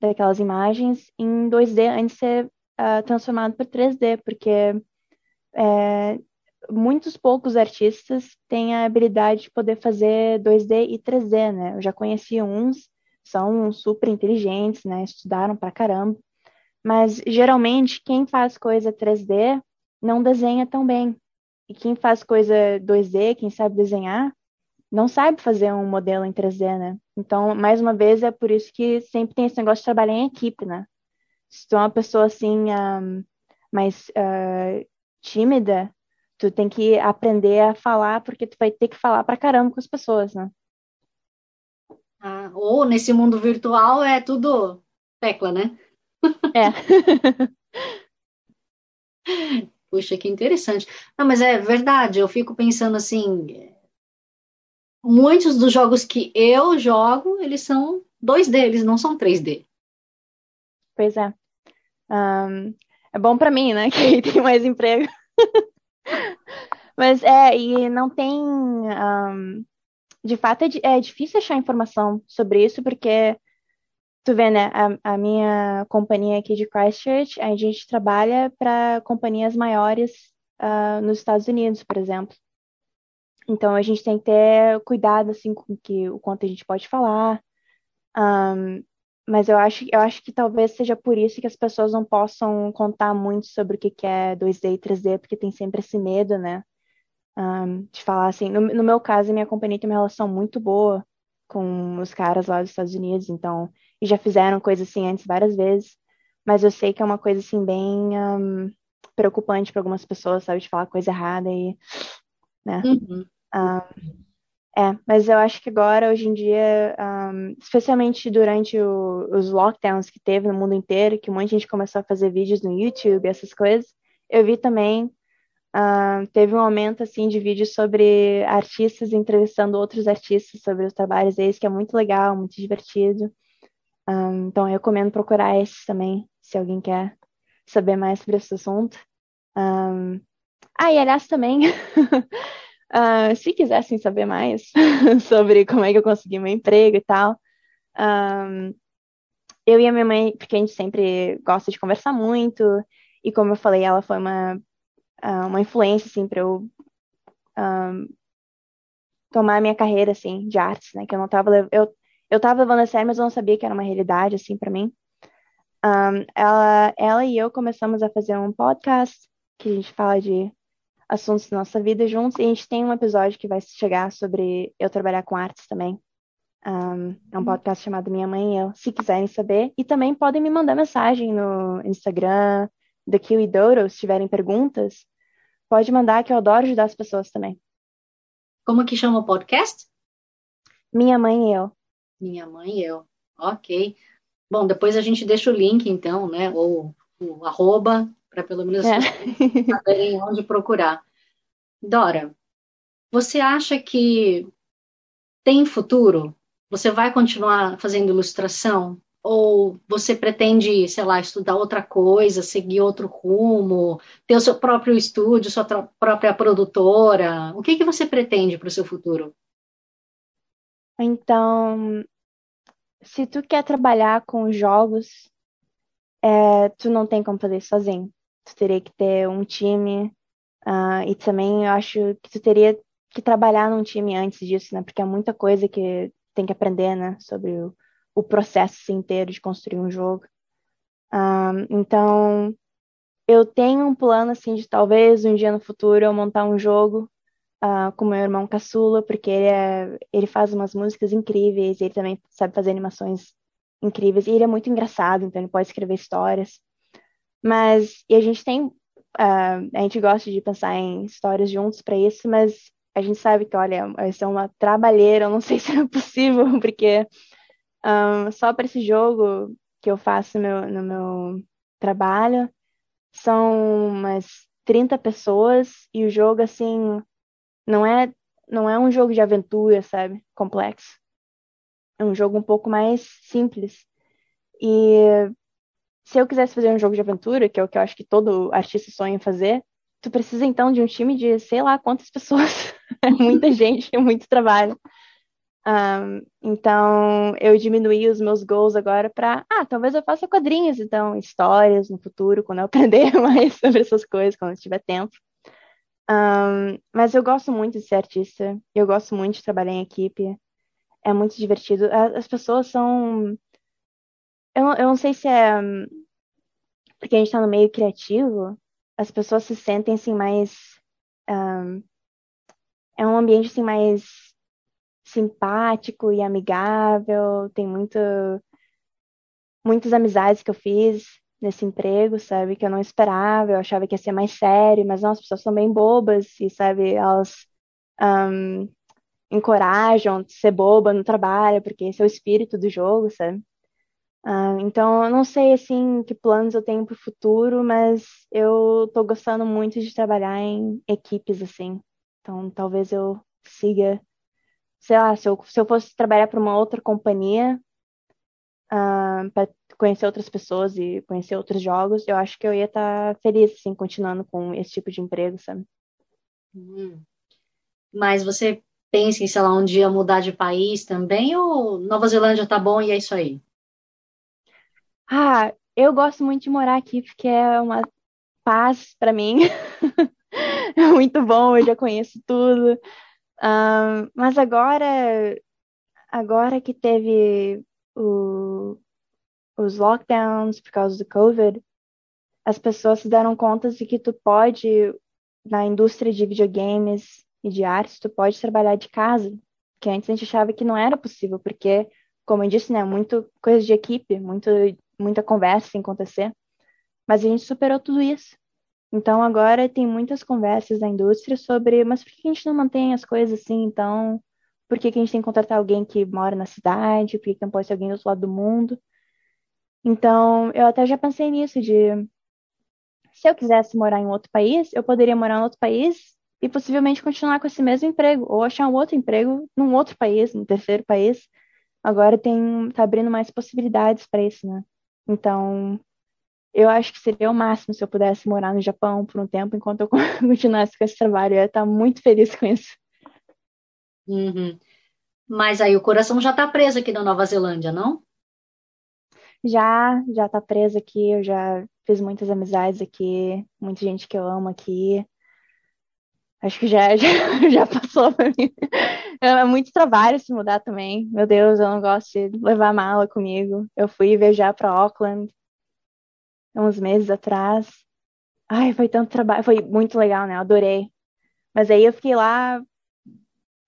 daquelas imagens em 2D antes de ser uh, transformado para 3D, porque é, muitos poucos artistas têm a habilidade de poder fazer 2D e 3D, né? Eu já conheci uns, são super inteligentes, né? Estudaram pra caramba, mas geralmente quem faz coisa 3D não desenha tão bem. E quem faz coisa 2D, quem sabe desenhar, não sabe fazer um modelo em 3D, né? Então, mais uma vez, é por isso que sempre tem esse negócio de trabalhar em equipe, né? Se tu é uma pessoa assim, um, mais uh, tímida, tu tem que aprender a falar, porque tu vai ter que falar pra caramba com as pessoas, né?
Ah, ou nesse mundo virtual é tudo tecla, né?
É. (laughs)
Puxa, que interessante. Não, mas é verdade, eu fico pensando assim, muitos dos jogos que eu jogo, eles são 2D, eles não são 3D.
Pois é. Um, é bom para mim, né? (laughs) Que tem mais emprego. Mas é, e não tem. Um, de fato, é, é, difícil achar informação sobre isso, porque tu vê, né? A, a minha companhia aqui de Christchurch, a gente trabalha para companhias maiores uh, nos Estados Unidos, por exemplo. Então a gente tem que ter cuidado assim com que o quanto a gente pode falar. Um, mas eu acho, eu acho que talvez seja por isso que as pessoas não possam contar muito sobre o que é 2D e 3D, porque tem sempre esse medo, né? Um, de falar assim. No, no meu caso, a minha companhia tem uma relação muito boa com os caras lá dos Estados Unidos, então, e já fizeram coisas assim antes várias vezes, mas eu sei que é uma coisa assim bem um, preocupante para algumas pessoas, sabe, de falar coisa errada e, né?
Uhum.
Um, é, mas eu acho que agora, hoje em dia, um, especialmente durante o, os lockdowns que teve no mundo inteiro, que um monte de gente começou a fazer vídeos no YouTube, essas coisas, eu vi também, um, teve um aumento, assim, de vídeos sobre artistas entrevistando outros artistas sobre os trabalhos deles, que é muito legal, muito divertido. então, eu recomendo procurar esses também, se alguém quer saber mais sobre esse assunto. ah, e aliás, também... (laughs) Uh, se quisessem saber mais (laughs) sobre como é que eu consegui meu emprego e tal, um, eu e a minha mãe, porque a gente sempre gosta de conversar muito, e como eu falei, ela foi uma, uh, uma influência, assim, para eu um, tomar a minha carreira, assim, de artes, né, que eu não tava, eu, eu tava levando a sério, mas eu não sabia que era uma realidade, assim, para mim. Um, ela, ela e eu começamos a fazer um podcast que a gente fala de assuntos da nossa vida juntos. E a gente tem um episódio que vai chegar sobre eu trabalhar com artes também. Um, é um uhum. podcast chamado Minha Mãe e Eu, se quiserem saber. E também podem me mandar mensagem no Instagram, da Kiwi Dodo, se tiverem perguntas. Pode mandar, que eu adoro ajudar as pessoas também.
Como que chama o podcast?
Minha Mãe e Eu.
Minha Mãe e Eu. Ok. Bom, depois a gente deixa o link, então, né? Ou o arroba, para pelo menos é. (laughs) saberem onde procurar. Dora, você acha que tem futuro? Você vai continuar fazendo ilustração? Ou você pretende, sei lá, estudar outra coisa, seguir outro rumo, ter o seu próprio estúdio, sua própria produtora? O que, que você pretende para o seu futuro?
Então, se tu quer trabalhar com jogos, é, tu não tem como fazer sozinho. Tu teria que ter um time, uh, e também eu acho que tu teria que trabalhar num time antes disso, né? Porque é muita coisa que tem que aprender, né? Sobre o, o processo inteiro de construir um jogo. Um, então, eu tenho um plano, assim, de talvez um dia no futuro eu montar um jogo uh, com meu irmão caçula, porque ele, é, ele faz umas músicas incríveis, ele também sabe fazer animações incríveis, e ele é muito engraçado, então ele pode escrever histórias. Mas, e a gente tem, uh, a gente gosta de pensar em histórias juntos para isso, mas a gente sabe que, olha, isso é uma trabalheira, eu não (laughs) sei se é possível, porque um, ah, só para esse jogo que eu faço meu, no meu trabalho, são umas 30 pessoas, e o jogo, assim, não é, não é um jogo de aventura, sabe? Complexo. É um jogo um pouco mais simples. E se eu quisesse fazer um jogo de aventura, que é o que eu acho que todo artista sonha em fazer, tu precisa então de um time de sei lá quantas pessoas. (laughs) é muita (laughs) gente, é muito trabalho. Um, então, eu diminuí os meus goals agora para, ah, talvez eu faça quadrinhos, então, histórias no futuro, quando eu aprender (laughs) mais sobre essas coisas, quando eu tiver tempo. Um, mas eu gosto muito de ser artista, eu gosto muito de trabalhar em equipe, é muito divertido. As pessoas são. Eu, eu não sei se é porque a gente está no meio criativo, as pessoas se sentem assim mais. Um, é um ambiente assim mais simpático e amigável, tem muito, muitas amizades que eu fiz nesse emprego, sabe? Que eu não esperava, eu achava que ia ser mais sério, mas não, as pessoas são bem bobas e, sabe, elas um, encorajam ser boba no trabalho, porque esse é o espírito do jogo, sabe? Uh, então, eu não sei, assim, que planos eu tenho para o futuro, mas eu tô gostando muito de trabalhar em equipes, assim. Então, talvez eu siga, sei lá, se eu, se eu fosse trabalhar para uma outra companhia, uh, para conhecer outras pessoas e conhecer outros jogos, eu acho que eu ia estar tá feliz, assim, continuando com esse tipo de emprego, sabe?
Hum. Mas você pensa em, sei lá, um dia mudar de país também, ou Nova Zelândia tá bom e é isso aí?
Ah, eu gosto muito de morar aqui porque é uma paz para mim. (laughs) é muito bom, eu já conheço tudo. Um, mas agora, agora que teve o, os lockdowns por causa do COVID, as pessoas se deram conta de que tu pode, na indústria de videogames e de artes, tu pode trabalhar de casa, que antes a gente achava que não era possível, porque, como eu disse, né, muito coisa de equipe, muito, muita conversa sem acontecer. Mas a gente superou tudo isso. Então agora tem muitas conversas na indústria sobre, mas por que a gente não mantém as coisas assim? Então, por que, que a gente tem que contratar alguém que mora na cidade? Por que, que não pode ser alguém do outro lado do mundo? Então, eu até já pensei nisso, de se eu quisesse morar em outro país, eu poderia morar em outro país e possivelmente continuar com esse mesmo emprego, ou achar um outro emprego num outro país, num terceiro país. Agora tem, tá abrindo mais possibilidades para isso, né? Então, eu acho que seria o máximo se eu pudesse morar no Japão por um tempo enquanto eu (laughs) continuasse com esse trabalho. Eu ia estar muito feliz com isso.
Uhum. Mas aí o coração já está preso aqui na Nova Zelândia, não?
Já, já tá preso aqui, eu já fiz muitas amizades aqui, muita gente que eu amo aqui. Acho que já, (laughs) já, já passou pra mim. É muito trabalho se mudar também. Meu Deus, eu não gosto de levar mala comigo. Eu fui viajar para Auckland uns meses atrás. Ai, foi tanto trabalho, foi muito legal, né? Adorei. Mas aí eu fiquei lá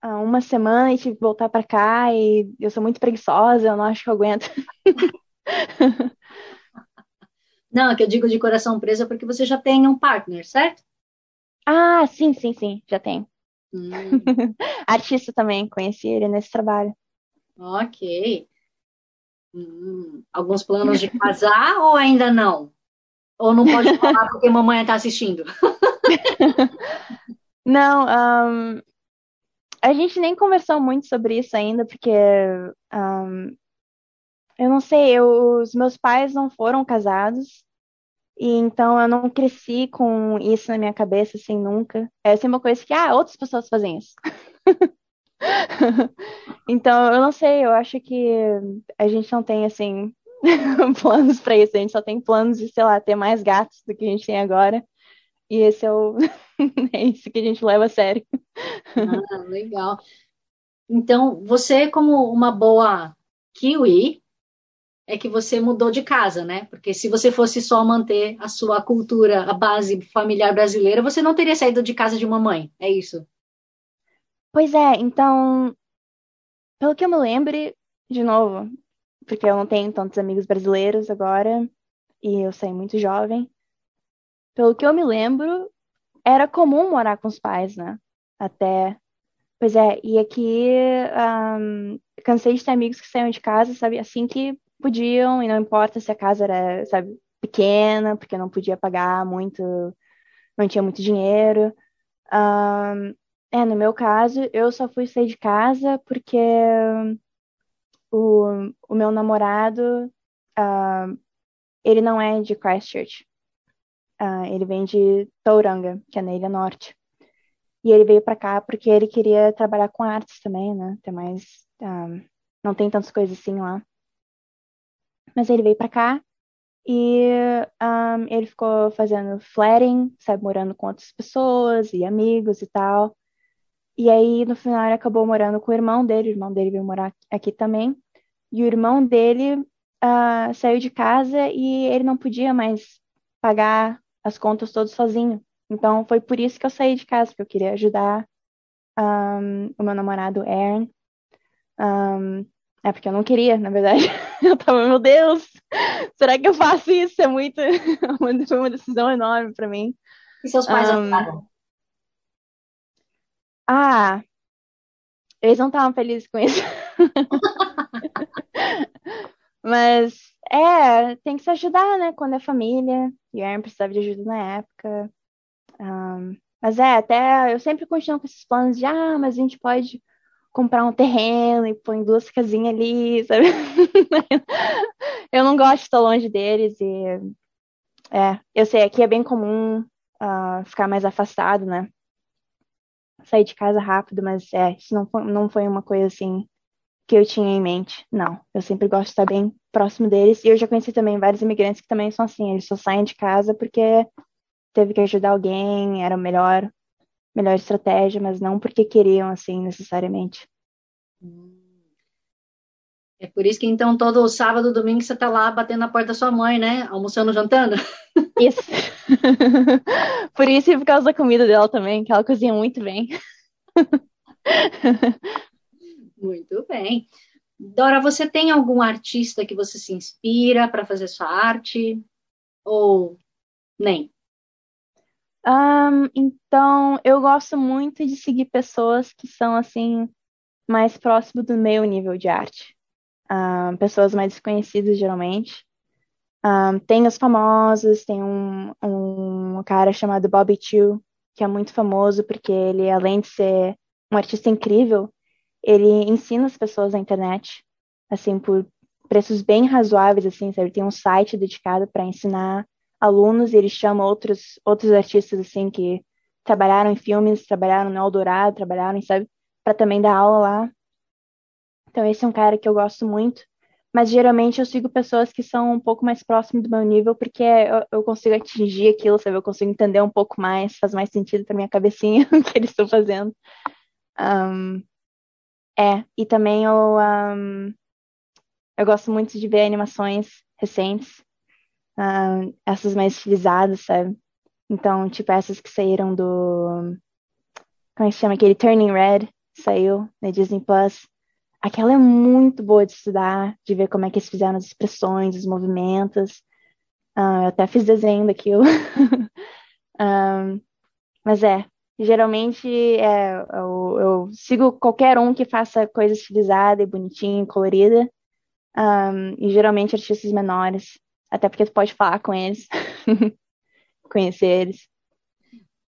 uma semana e tive que voltar para cá e eu sou muito preguiçosa, eu não acho que eu aguento. (laughs)
Não, é que eu digo de coração preso é porque você já tem um partner, certo?
Ah, sim, sim, sim, já tenho. Hum. (laughs) Artista também, conheci ele nesse trabalho.
Ok. Hum, alguns planos de casar ou ainda não? Ou não pode falar porque mamãe está assistindo? (laughs)
não, um, a gente nem conversou muito sobre isso ainda, porque um, eu não sei, eu, os meus pais não foram casados, e então eu não cresci com isso na minha cabeça, assim, nunca. É sempre uma coisa que, ah, outras pessoas fazem isso. (laughs) então, eu não sei, eu acho que a gente não tem, assim, (laughs) planos para isso. A gente só tem planos de, sei lá, ter mais gatos do que a gente tem agora. E esse é o. (laughs) é isso que a gente leva a sério.
Ah, legal. Então, você, como uma boa kiwi, é que você mudou de casa, né? Porque se você fosse só manter a sua cultura, a base familiar brasileira, você não teria saído de casa de uma mãe, é isso?
Pois é, então, pelo que eu me lembre, de novo, porque eu não tenho tantos amigos brasileiros agora, e eu saí muito jovem. Pelo que eu me lembro, era comum morar com os pais, né? Até. Pois é, e aqui um, cansei de ter amigos que saíam de casa, sabe, assim que podiam, e não importa se a casa era, sabe, pequena, porque não podia pagar muito, não tinha muito dinheiro. Um, é, no meu caso, eu só fui sair de casa porque o, o meu namorado, uh, ele não é de Christchurch. Uh, ele vem de Tauranga, que é na Ilha Norte. E ele veio para cá porque ele queria trabalhar com artes também, né? Tem mais, uh, não tem tantas coisas assim lá. Mas ele veio para cá e um, ele ficou fazendo flaring, sabe, morando com outras pessoas e amigos e tal. E aí, no final, ele acabou morando com o irmão dele, o irmão dele veio morar aqui também. E o irmão dele uh, saiu de casa e ele não podia mais pagar as contas todas sozinho. Então, foi por isso que eu saí de casa, porque eu queria ajudar um, o meu namorado, Aaron. Um, é porque eu não queria, na verdade. (laughs) Eu tava, meu Deus, será que eu faço isso? É muito. (laughs) Foi uma decisão enorme para mim.
E seus pais um,
ah, eles não estavam felizes com isso. (laughs) Mas é, tem que se ajudar, né? Quando é família. E Aaron precisava de ajuda na época. Um, mas é, até eu sempre continuo com esses planos de ah, mas a gente pode comprar um terreno e põe duas casinhas ali, sabe? (laughs) eu não gosto de estar longe deles e é, eu sei, aqui é bem comum uh, ficar mais afastado, né? sair de casa rápido, mas é, isso não foi, não foi uma coisa assim que eu tinha em mente. Não, eu sempre gosto de estar bem próximo deles. E eu já conheci também vários imigrantes que também são assim, eles só saem de casa porque teve que ajudar alguém, era a melhor, melhor estratégia, mas não porque queriam assim necessariamente.
É por isso que então todo sábado, domingo você tá lá batendo na porta da sua mãe, né? Almoçando, jantando. (laughs)
Isso. (laughs) por isso e por causa da comida dela também, que ela cozinha muito bem. (laughs)
muito bem. Dora, você tem algum artista que você se inspira para fazer sua arte? Ou nem?
Um, então, eu gosto muito de seguir pessoas que são assim mais próximo do meu nível de arte uh, pessoas mais desconhecidas geralmente. Um, tem os famosos, tem um, um cara chamado Bobby Chu, que é muito famoso porque ele, além de ser um artista incrível, ele ensina as pessoas na internet, assim, por preços bem razoáveis, assim, sabe? Tem um site dedicado para ensinar alunos e ele chama outros, outros artistas, assim, que trabalharam em filmes, trabalharam no Eldorado, trabalharam, sabe? Para também dar aula lá. Então, esse é um cara que eu gosto muito. Mas geralmente eu sigo pessoas que são um pouco mais próximas do meu nível, porque eu, eu consigo atingir aquilo, sabe? Eu consigo entender um pouco mais, faz mais sentido para minha cabecinha (laughs) o que eles estão fazendo. Um, é, e também eu, um, eu gosto muito de ver animações recentes, um, essas mais estilizadas, sabe? Então, tipo, essas que saíram do. Como é que chama? Aquele Turning Red, saiu na Disney Plus aquela é muito boa de estudar, de ver como é que eles fizeram as expressões, os movimentos. Uh, eu até fiz desenho daquilo. um, (laughs) mas é, geralmente é, eu, eu, sigo qualquer um que faça coisa estilizada e bonitinha, colorida. Um, e geralmente artistas menores, até porque tu pode falar com eles, (laughs) conhecer eles.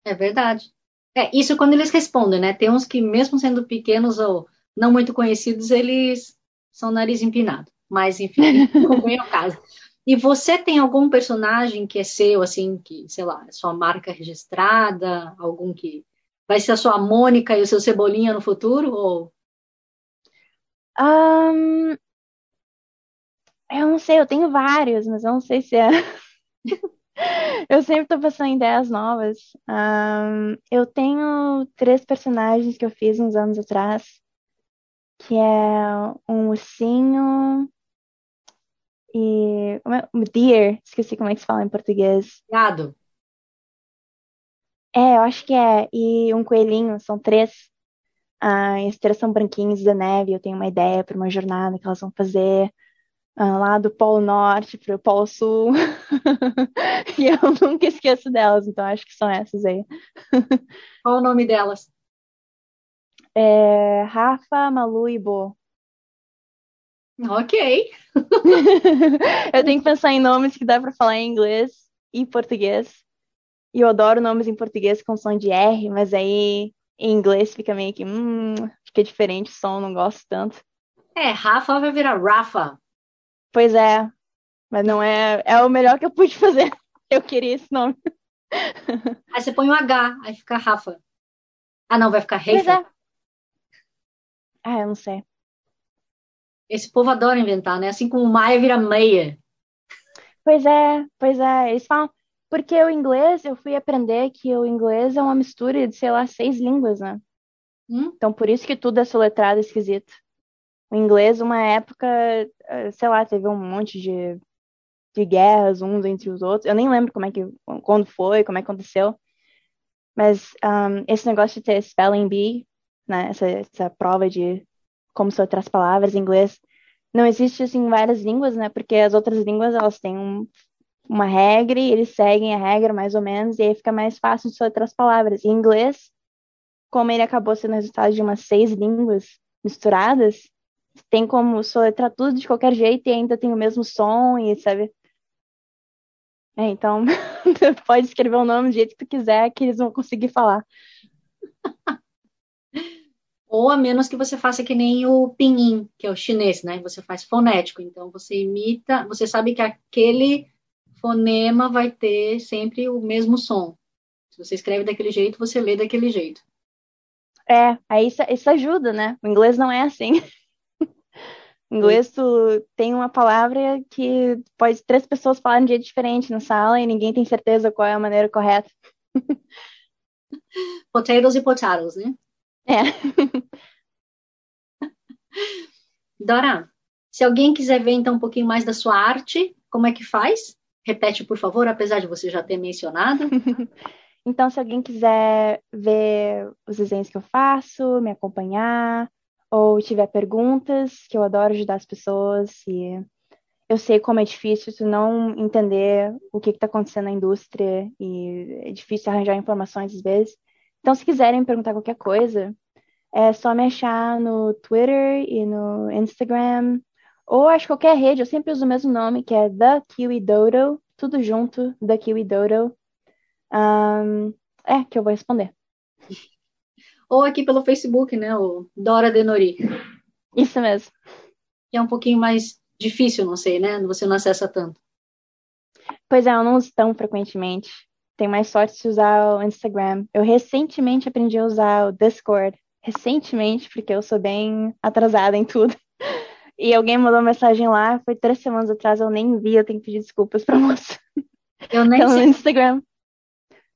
É verdade. É, isso quando eles respondem, né? Tem uns que, mesmo sendo pequenos ou não muito conhecidos, eles são nariz empinado. Mas, enfim, não vem ao caso. E você tem algum personagem que é seu, assim, que, sei lá, é sua marca registrada, algum que vai ser a sua Mônica e o seu Cebolinha no futuro? Ou...
Um, eu não sei, eu tenho vários, mas eu não sei se é. (laughs) eu sempre estou pensando em ideias novas. Um, eu tenho três personagens que eu fiz uns anos atrás, que é um ursinho e é? deer, esqueci como é que se fala em português.
Gado.
É, eu acho que é. E um coelhinho, são três. Ah, as três são branquinhos da neve. Eu tenho uma ideia para uma jornada que elas vão fazer lá do Polo Norte para o Polo Sul. (laughs) e eu nunca esqueço delas, então acho que são essas aí.
Qual o nome delas?
É, Rafa, Malu e Bo.
Ok. (laughs)
eu tenho que pensar em nomes que dá para falar em inglês e português. E eu adoro nomes em português com som de R, mas aí em inglês fica meio que, hum, fica diferente o som, não gosto tanto.
É, Rafa vai virar Rafa.
Pois é, mas não é, é o melhor que eu pude fazer. (laughs) Eu queria esse nome. (laughs)
Aí você põe um H, aí fica Rafa. Ah, não, vai ficar Rafa. É.
Ah, eu não sei.
Esse povo adora inventar, né? Assim como Maia vira meia.
Pois é, pois é. Eles falam, porque o inglês, eu fui aprender que o inglês é uma mistura de, sei lá, seis línguas, né? Hum? Então, por isso que tudo é soletrado esquisito. Inglês, uma época, eh, sei lá, teve um monte de, de guerras uns entre os outros. Eu nem lembro como é que, quando foi, como é que aconteceu. Mas um, esse negócio de ter spelling bee, né, essa, essa prova de como soletrar as palavras em inglês, não existe assim, em várias línguas, né? Porque as outras línguas, elas têm um uma regra e eles seguem a regra mais ou menos, e aí fica mais fácil de soletrar as palavras. Em inglês, como ele acabou sendo resultado de umas seis línguas misturadas, tem como soletrar tudo de qualquer jeito e ainda tem o mesmo som, e sabe? É, então, (laughs) pode escrever o nome do jeito que tu quiser, que eles vão conseguir falar.
Ou a menos que você faça que nem o pinyin, que é o chinês, né? Você faz fonético. Então, você imita, você sabe que aquele fonema vai ter sempre o mesmo som. Se você escreve daquele jeito, você lê daquele jeito.
É, aí isso, isso ajuda, né? O inglês não é assim. (laughs) Inglês, tu tem uma palavra que pode três pessoas falarem de jeito diferente na sala e ninguém tem certeza qual é a maneira correta. (laughs)
Potatoes e potatoes, né?
É. (laughs)
Dora, se alguém quiser ver então um pouquinho mais da sua arte, como é que faz? Repete, por favor, apesar de você já ter mencionado. (laughs)
então, se alguém quiser ver os desenhos que eu faço, me acompanhar, ou tiver perguntas, que eu adoro ajudar as pessoas, e eu sei como é difícil tu não entender o que está acontecendo na indústria, e é difícil arranjar informações às vezes. Então, se quiserem perguntar qualquer coisa, é só me achar no Twitter e no Instagram ou acho qualquer rede, eu sempre uso o mesmo nome, que é The Kiwi Dodo, tudo junto, The Kiwi Dodo. Um, é, que eu vou responder. (laughs)
Ou aqui pelo Facebook, né, o Dora Denori.
Isso mesmo.
Que é um pouquinho mais difícil, não sei, né? Você não acessa tanto.
Pois é, eu não uso tão frequentemente. Tenho mais sorte de usar o Instagram. Eu recentemente aprendi a usar o Discord. Recentemente, porque eu sou bem atrasada em tudo. (laughs) E alguém mandou mensagem lá, foi três semanas atrás, eu nem vi, eu tenho que pedir desculpas pra moça.
Eu nem então, sei.
no Instagram.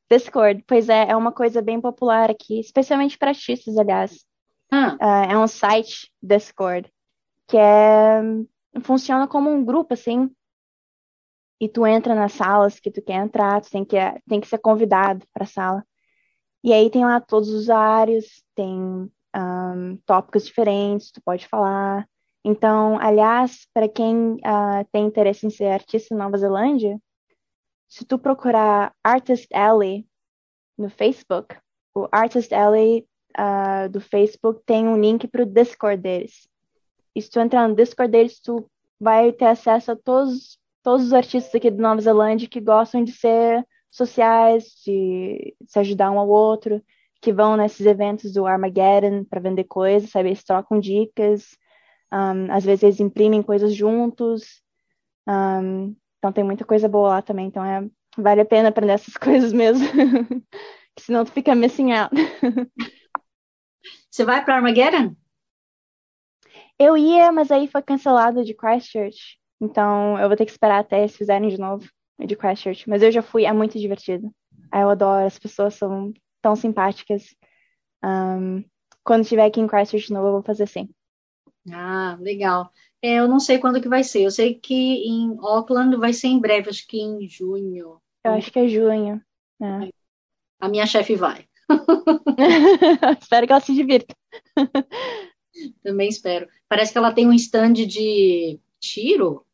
Discord, pois é, é uma coisa bem popular aqui, especialmente para artistas, aliás.
Ah.
Uh, é um site, Discord, que é funciona como um grupo, assim, e tu entra nas salas que tu quer entrar, tu tem que, tem que ser convidado para a sala. E aí tem lá todos os usuários, tem um, tópicos diferentes, tu pode falar. Então, aliás, para quem uh, tem interesse em ser artista na Nova Zelândia, se tu procurar Artist Alley no Facebook, o Artist Alley uh, do Facebook tem um link para o Discord deles. E se tu entrar no Discord deles, tu vai ter acesso a todos, todos os artistas aqui da Nova Zelândia que gostam de ser sociais, de se ajudar um ao outro, que vão nesses eventos do Armageddon para vender coisas, sabe? Eles trocam dicas, um, às vezes eles imprimem coisas juntos. Um, então tem muita coisa boa lá também. Então é, vale a pena aprender essas (laughs) coisas mesmo. senão tu fica missing out.
Você vai para Armageddon?
Eu ia, mas aí foi cancelado de Christchurch. Então eu vou ter que esperar até eles fizerem de novo de Christchurch. Mas eu já fui, é muito divertido. Eu adoro, as pessoas são tão simpáticas. Um, quando estiver aqui em Christchurch de novo, eu vou fazer assim.
Ah, legal. É, eu não sei quando que vai ser. Eu sei que em Auckland vai ser em breve, acho que em junho.
Eu acho que é junho. É.
A minha chefe vai. (laughs)
espero que ela se divirta. (laughs)
Também espero. Parece que ela tem um stand de tiro.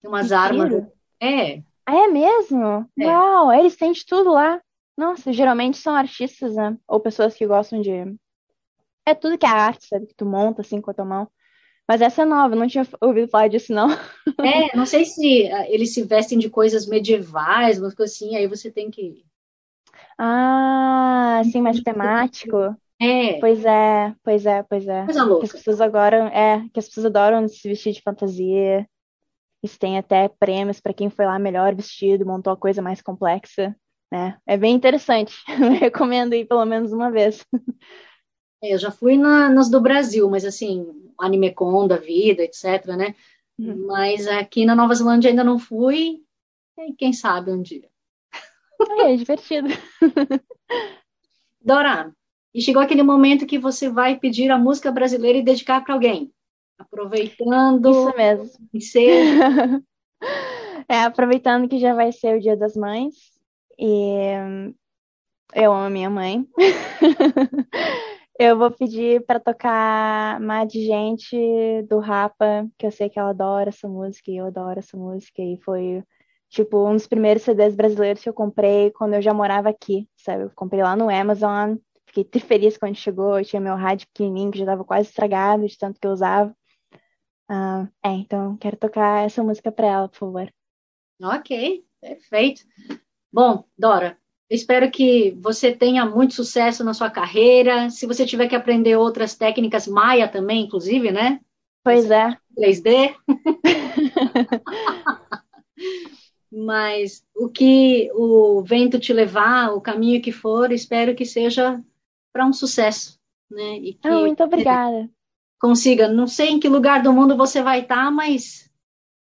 Tem umas de armas. Tiro? É.
Ah, é mesmo? É. Uau, eles têm de tudo lá. Nossa, geralmente são artistas, né? Ou pessoas que gostam de. É tudo que é arte, sabe? Que tu monta assim com a tua mão. Mas essa é nova, não tinha ouvido falar disso, não. (laughs)
É, não sei se ah, eles se vestem de coisas medievais, umas coisas assim, aí você tem que.
Ah, assim, mais temático.
É.
Pois é, pois é, pois é.
Coisa louca.
Que as pessoas agora, é, que as pessoas adoram se vestir de fantasia. Isso tem até prêmios para quem foi lá melhor vestido, montou a coisa mais complexa, né? É bem interessante. (laughs) Eu recomendo ir pelo menos uma vez. (laughs)
É, eu já fui na, nas do Brasil, mas assim, AnimeCon da vida, etc, né? Uhum. Mas aqui na Nova Zelândia ainda não fui. E quem sabe um dia.
É, é divertido. (laughs)
Dora, e chegou aquele momento que você vai pedir a música brasileira e dedicar para alguém. Aproveitando.
Isso mesmo.
E seja. (laughs)
é, aproveitando que já vai ser o Dia das Mães. E eu amo a minha mãe. (laughs) eu vou pedir para tocar Mad Gente do Rapa, que eu sei que ela adora essa música e eu adoro essa música. E foi tipo, um dos primeiros CDs brasileiros que eu comprei quando eu já morava aqui, sabe? Eu comprei lá no Amazon, fiquei feliz quando chegou, eu tinha meu rádio pequenininho que já estava quase estragado de tanto que eu usava. Uh, é, então quero tocar essa música para ela, por favor.
Ok, perfeito. Bom, Dora, espero que você tenha muito sucesso na sua carreira. Se você tiver que aprender outras técnicas, Maia também, inclusive, né?
Pois é.
3D. (laughs) Mas o que o vento te levar, o caminho que for, espero que seja para um sucesso, né?
E que ah, muito obrigada.
Consiga, não sei em que lugar do mundo você vai estar, tá, mas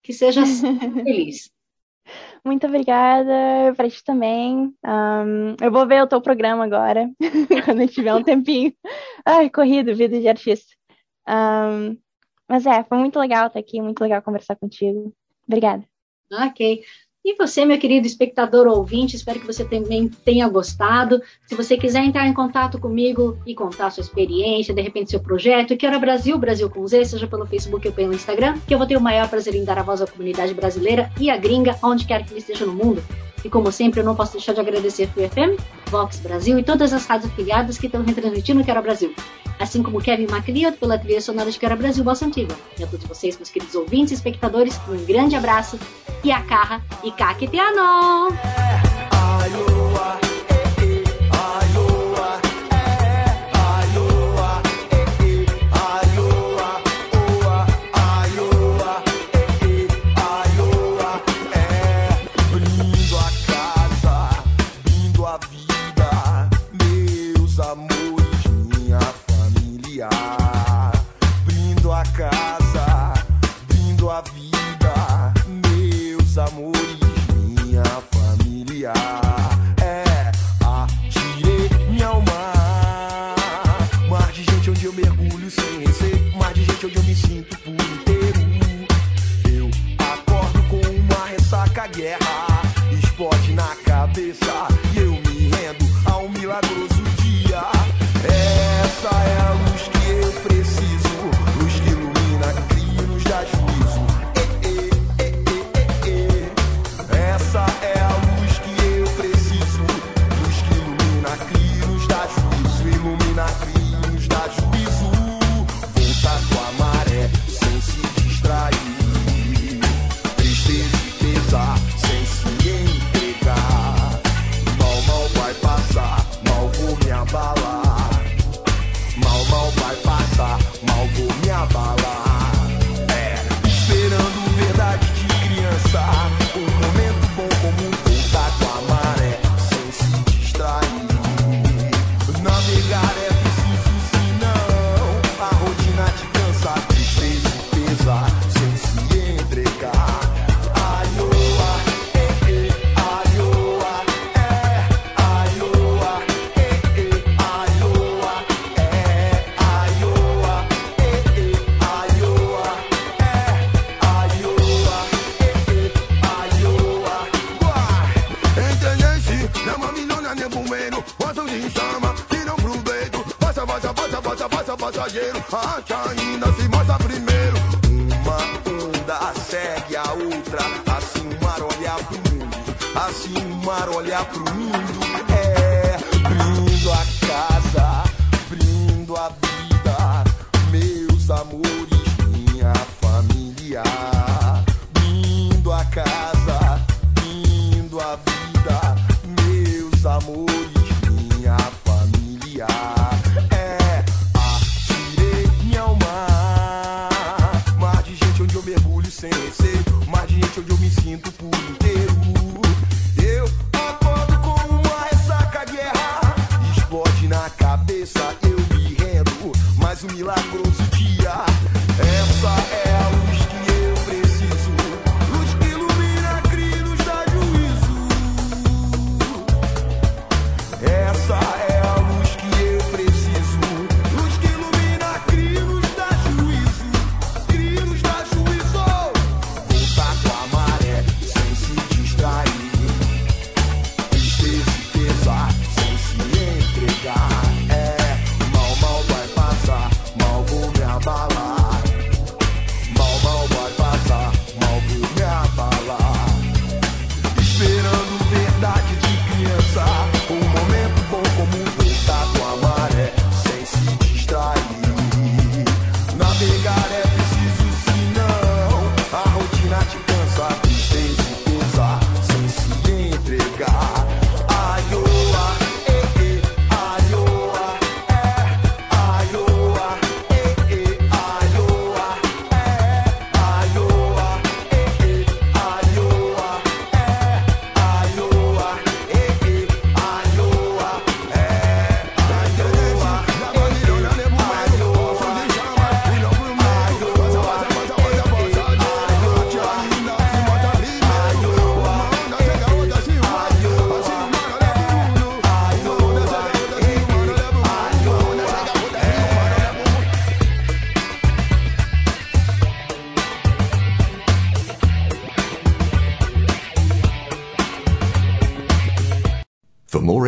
que seja (laughs) feliz.
Muito obrigada para ti também. Um, eu vou ver o teu programa agora, (laughs) quando tiver um tempinho. Ai, corrido, vida de artista. Um, mas é, foi muito legal estar aqui, muito legal conversar contigo. Obrigada.
Ok. E você, meu querido espectador ou ouvinte, espero que você também tenha gostado. Se você quiser entrar em contato comigo e contar sua experiência, de repente seu projeto, que era Brasil, Brasil com Z, seja pelo Facebook ou pelo Instagram, que eu vou ter o maior prazer em dar a voz à comunidade brasileira e à gringa, onde quer que ele esteja no mundo. E como sempre, eu não posso deixar de agradecer a FM, Vox Brasil e todas as rádios afiliadas que estão retransmitindo o Quero Brasil. Assim como Kevin MacLeod pela trilha sonora de Quero Brasil Bossa Antiga. E a todos vocês, meus queridos ouvintes e espectadores, um grande abraço e a carra e caqueteano!